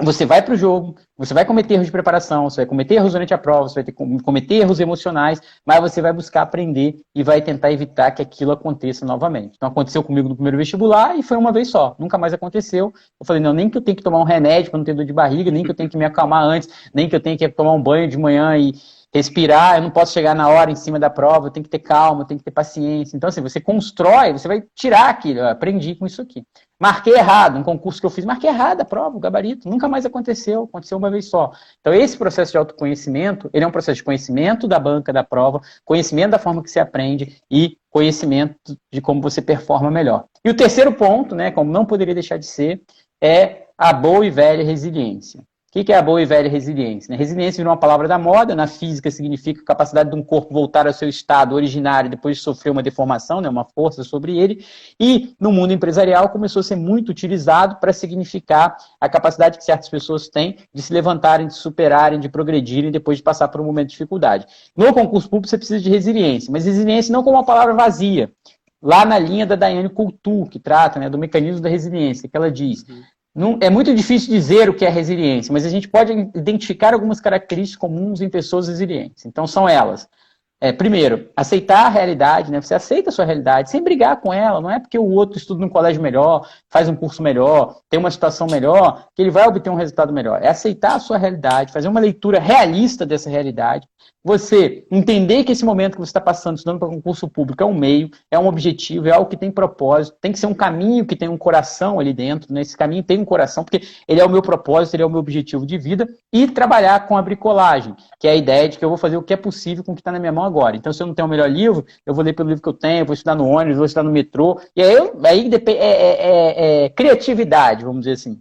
você vai para o jogo, você vai cometer erros de preparação, você vai cometer erros durante a prova, você vai ter, cometer erros emocionais, mas você vai buscar aprender e vai tentar evitar que aquilo aconteça novamente. Então aconteceu comigo no primeiro vestibular e foi uma vez só, nunca mais aconteceu. Eu falei, não, nem que eu tenho que tomar um remédio para não ter dor de barriga, nem que eu tenho que me acalmar antes, nem que eu tenho que tomar um banho de manhã e respirar, eu não posso chegar na hora em cima da prova, eu tenho que ter calma, eu tenho que ter paciência. Então, assim, você constrói, você vai tirar aquilo, eu aprendi com isso aqui. Marquei errado, um concurso que eu fiz, marquei errado a prova, o gabarito, nunca mais aconteceu, aconteceu uma vez só. Então, esse processo de autoconhecimento, ele é um processo de conhecimento da banca da prova, conhecimento da forma que se aprende e conhecimento de como você performa melhor. E o terceiro ponto, né, como não poderia deixar de ser, é a boa e velha resiliência. Que é a boa e velha resiliência? Né? Resiliência virou uma palavra da moda, na física significa a capacidade de um corpo voltar ao seu estado originário depois de sofrer uma deformação, né, uma força sobre ele, e no mundo empresarial começou a ser muito utilizado para significar a capacidade que certas pessoas têm de se levantarem, de superarem, de progredirem depois de passar por um momento de dificuldade. No concurso público você precisa de resiliência, mas resiliência não como uma palavra vazia. Lá na linha da Daiane Coutu, que trata né, do mecanismo da resiliência, que ela diz, uhum não, é muito difícil dizer o que é resiliência, mas a gente pode identificar algumas características comuns em pessoas resilientes. Então, são elas. É, primeiro, aceitar a realidade, né? Você aceita a sua realidade sem brigar com ela. Não é porque o outro estuda num colégio melhor, faz um curso melhor, tem uma situação melhor, que ele vai obter um resultado melhor. É aceitar a sua realidade, fazer uma leitura realista dessa realidade você entender que esse momento que você está passando estudando para concurso público é um meio, é um objetivo, é algo que tem propósito, tem que ser um caminho que tem um coração ali dentro, né? esse caminho tem um coração, porque ele é o meu propósito, ele é o meu objetivo de vida, e trabalhar com a bricolagem, que é a ideia de que eu vou fazer o que é possível com o que está na minha mão agora. Então, se eu não tenho o melhor livro, eu vou ler pelo livro que eu tenho, vou estudar no ônibus, vou estudar no metrô, e aí, aí é, é, é, é criatividade, vamos dizer assim.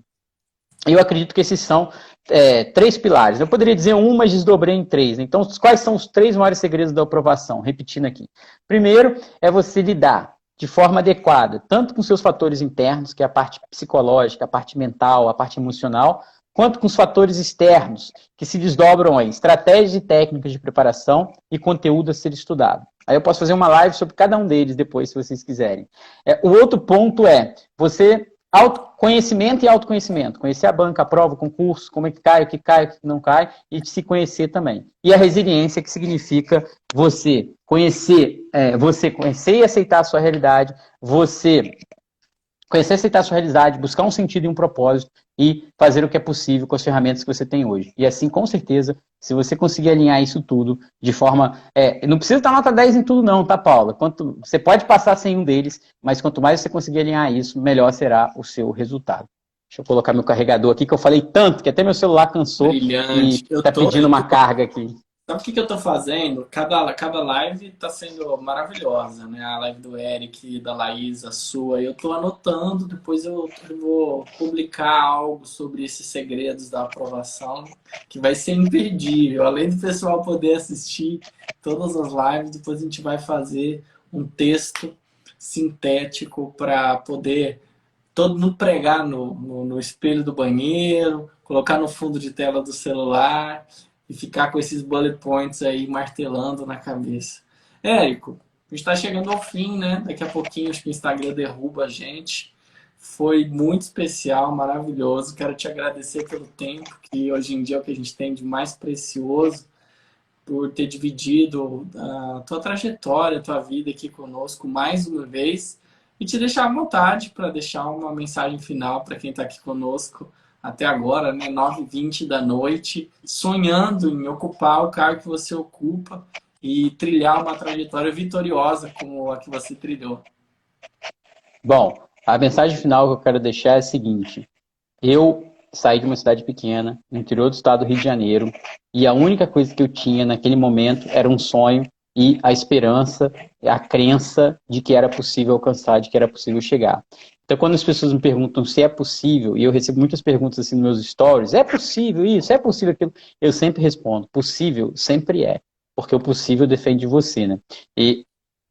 Eu acredito que esses são é, três pilares. Eu poderia dizer um, mas desdobrei em três. Então, quais são os três maiores segredos da aprovação? Repetindo aqui. Primeiro, é você lidar de forma adequada, tanto com seus fatores internos, que é a parte psicológica, a parte mental, a parte emocional, quanto com os fatores externos, que se desdobram em estratégias e técnicas de preparação e conteúdo a ser estudado. Aí eu posso fazer uma live sobre cada um deles depois, se vocês quiserem. É, o outro ponto é você Autoconhecimento e autoconhecimento. Conhecer a banca, a prova, o concurso, como é que cai, o que cai, o que não cai, e se conhecer também. E a resiliência, que significa você conhecer, é, você conhecer e aceitar a sua realidade, você conhecer aceitar a sua realidade, buscar um sentido e um propósito, e fazer o que é possível com as ferramentas que você tem hoje. E assim, com certeza, se você conseguir alinhar isso tudo de forma. É, não precisa estar nota 10 em tudo, não, tá, Paula? Quanto, você pode passar sem um deles, mas quanto mais você conseguir alinhar isso, melhor será o seu resultado. Deixa eu colocar meu carregador aqui, que eu falei tanto que até meu celular cansou Brilhante. e está pedindo uma carga aqui. Sabe o que, que eu tô fazendo? Cada, cada live tá sendo maravilhosa, né? A live do Eric, da Laís, a sua. Eu tô anotando, depois eu, eu vou publicar algo sobre esses segredos da aprovação, que vai ser imperdível. Além do pessoal poder assistir todas as lives, depois a gente vai fazer um texto sintético para poder todo mundo pregar no, no, no espelho do banheiro, colocar no fundo de tela do celular e ficar com esses bullet points aí martelando na cabeça. Érico, a gente está chegando ao fim, né? Daqui a pouquinho acho que o Instagram derruba a gente. Foi muito especial, maravilhoso. Quero te agradecer pelo tempo, que hoje em dia é o que a gente tem de mais precioso, por ter dividido a tua trajetória, a tua vida aqui conosco mais uma vez. E te deixar à vontade para deixar uma mensagem final para quem está aqui conosco até agora, né, 9h20 da noite, sonhando em ocupar o cargo que você ocupa e trilhar uma trajetória vitoriosa como a que você trilhou. Bom, a mensagem final que eu quero deixar é a seguinte: eu saí de uma cidade pequena, no interior do estado do Rio de Janeiro, e a única coisa que eu tinha naquele momento era um sonho e a esperança, a crença de que era possível alcançar, de que era possível chegar. Então, quando as pessoas me perguntam se é possível, e eu recebo muitas perguntas assim nos meus stories, é possível isso, é possível aquilo, eu sempre respondo, possível sempre é, porque o possível defende você, né? E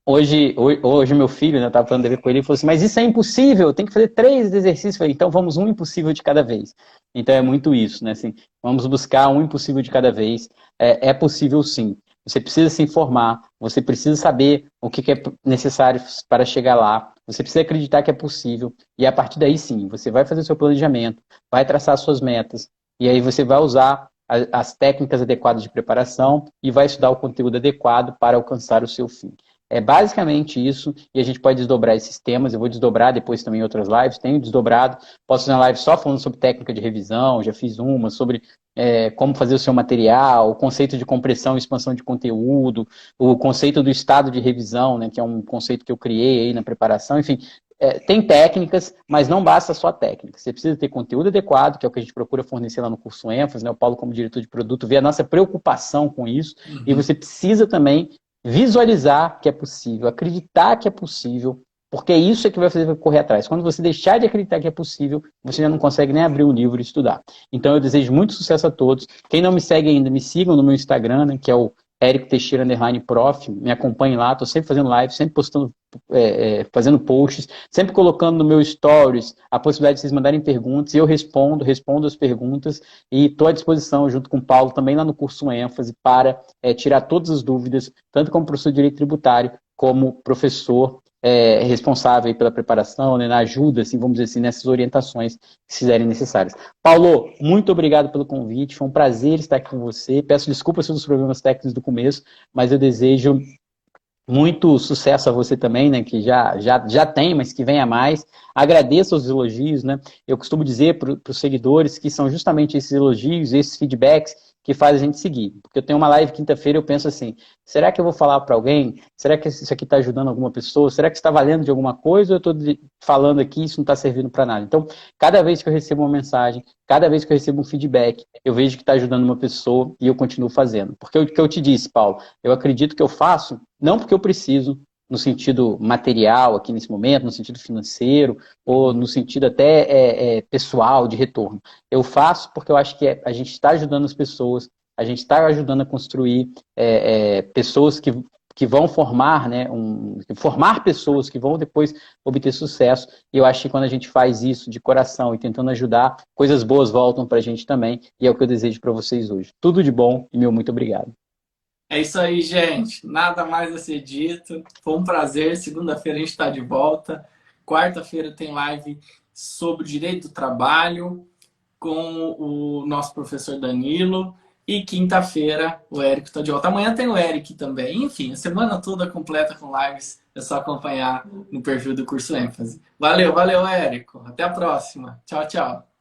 hoje, hoje meu filho, né, estava falando com ele, ele falou assim, mas isso é impossível, tem que fazer três exercícios, falei, então vamos um impossível de cada vez. Então é muito isso, né? Assim, vamos buscar um impossível de cada vez, é, é possível sim. Você precisa se informar, você precisa saber o que é necessário para chegar lá, você precisa acreditar que é possível, e a partir daí sim, você vai fazer seu planejamento, vai traçar suas metas, e aí você vai usar as técnicas adequadas de preparação e vai estudar o conteúdo adequado para alcançar o seu fim. É basicamente isso, e a gente pode desdobrar esses temas. Eu vou desdobrar depois também em outras lives. Tenho desdobrado. Posso fazer uma live só falando sobre técnica de revisão, já fiz uma, sobre é, como fazer o seu material, o conceito de compressão e expansão de conteúdo, o conceito do estado de revisão, né, que é um conceito que eu criei aí na preparação. Enfim, é, tem técnicas, mas não basta só técnica. Você precisa ter conteúdo adequado, que é o que a gente procura fornecer lá no curso ênfase, né? O Paulo, como diretor de produto, vê a nossa preocupação com isso. Uhum. E você precisa também visualizar que é possível, acreditar que é possível Porque isso é que vai fazer você correr atrás. Quando você deixar de acreditar que é possível, você já não consegue nem abrir um livro e estudar. Então eu desejo muito sucesso a todos. Quem não me segue ainda, me sigam no meu Instagram, né, que é o Eric Teixeira Underline Prof. Me acompanhe lá, estou sempre fazendo live, sempre postando, é, é, fazendo posts, sempre colocando no meu stories a possibilidade de vocês mandarem perguntas e eu respondo, respondo as perguntas e estou à disposição, junto com o Paulo, também lá no curso ênfase, para é, tirar todas as dúvidas, tanto como professor de direito tributário, como professor é, responsável pela preparação, né, na ajuda, assim, vamos dizer assim, nessas orientações que fizerem necessárias. Paulo, muito obrigado pelo convite, foi um prazer estar aqui com você. Peço desculpas pelos problemas técnicos do começo, mas eu desejo muito sucesso a você também, né, que já, já, já tem, mas que venha mais. Agradeço os elogios, né? Eu costumo dizer para os seguidores que são justamente esses elogios, esses feedbacks que faz a gente seguir. Porque eu tenho uma live quinta-feira eu penso assim, será que eu vou falar para alguém? Será que isso aqui está ajudando alguma pessoa? Será que está valendo de alguma coisa ou eu estou falando aqui isso não está servindo para nada? Então, cada vez que eu recebo uma mensagem, cada vez que eu recebo um feedback, eu vejo que está ajudando uma pessoa e eu continuo fazendo. Porque o que eu te disse, Paulo, eu acredito que eu faço não porque eu preciso, no sentido material aqui nesse momento, no sentido financeiro, ou no sentido até é, é, pessoal, de retorno. Eu faço porque eu acho que é, a gente está ajudando as pessoas, a gente está ajudando a construir é, é, pessoas que, que vão formar, né, um, formar pessoas que vão depois obter sucesso. E eu acho que quando a gente faz isso de coração e tentando ajudar, coisas boas voltam para a gente também. E é o que eu desejo para vocês hoje. Tudo de bom e meu muito obrigado. É isso aí, gente. Nada mais a ser dito. Foi um prazer. Segunda-feira a gente está de volta. Quarta-feira tem live sobre direito do trabalho com o nosso professor Danilo. E quinta-feira o Érico está de volta. Amanhã tem o Eric também. Enfim, a semana toda completa com lives. É só acompanhar no perfil do curso ênfase. Valeu, valeu, Érico. Até a próxima. Tchau, tchau.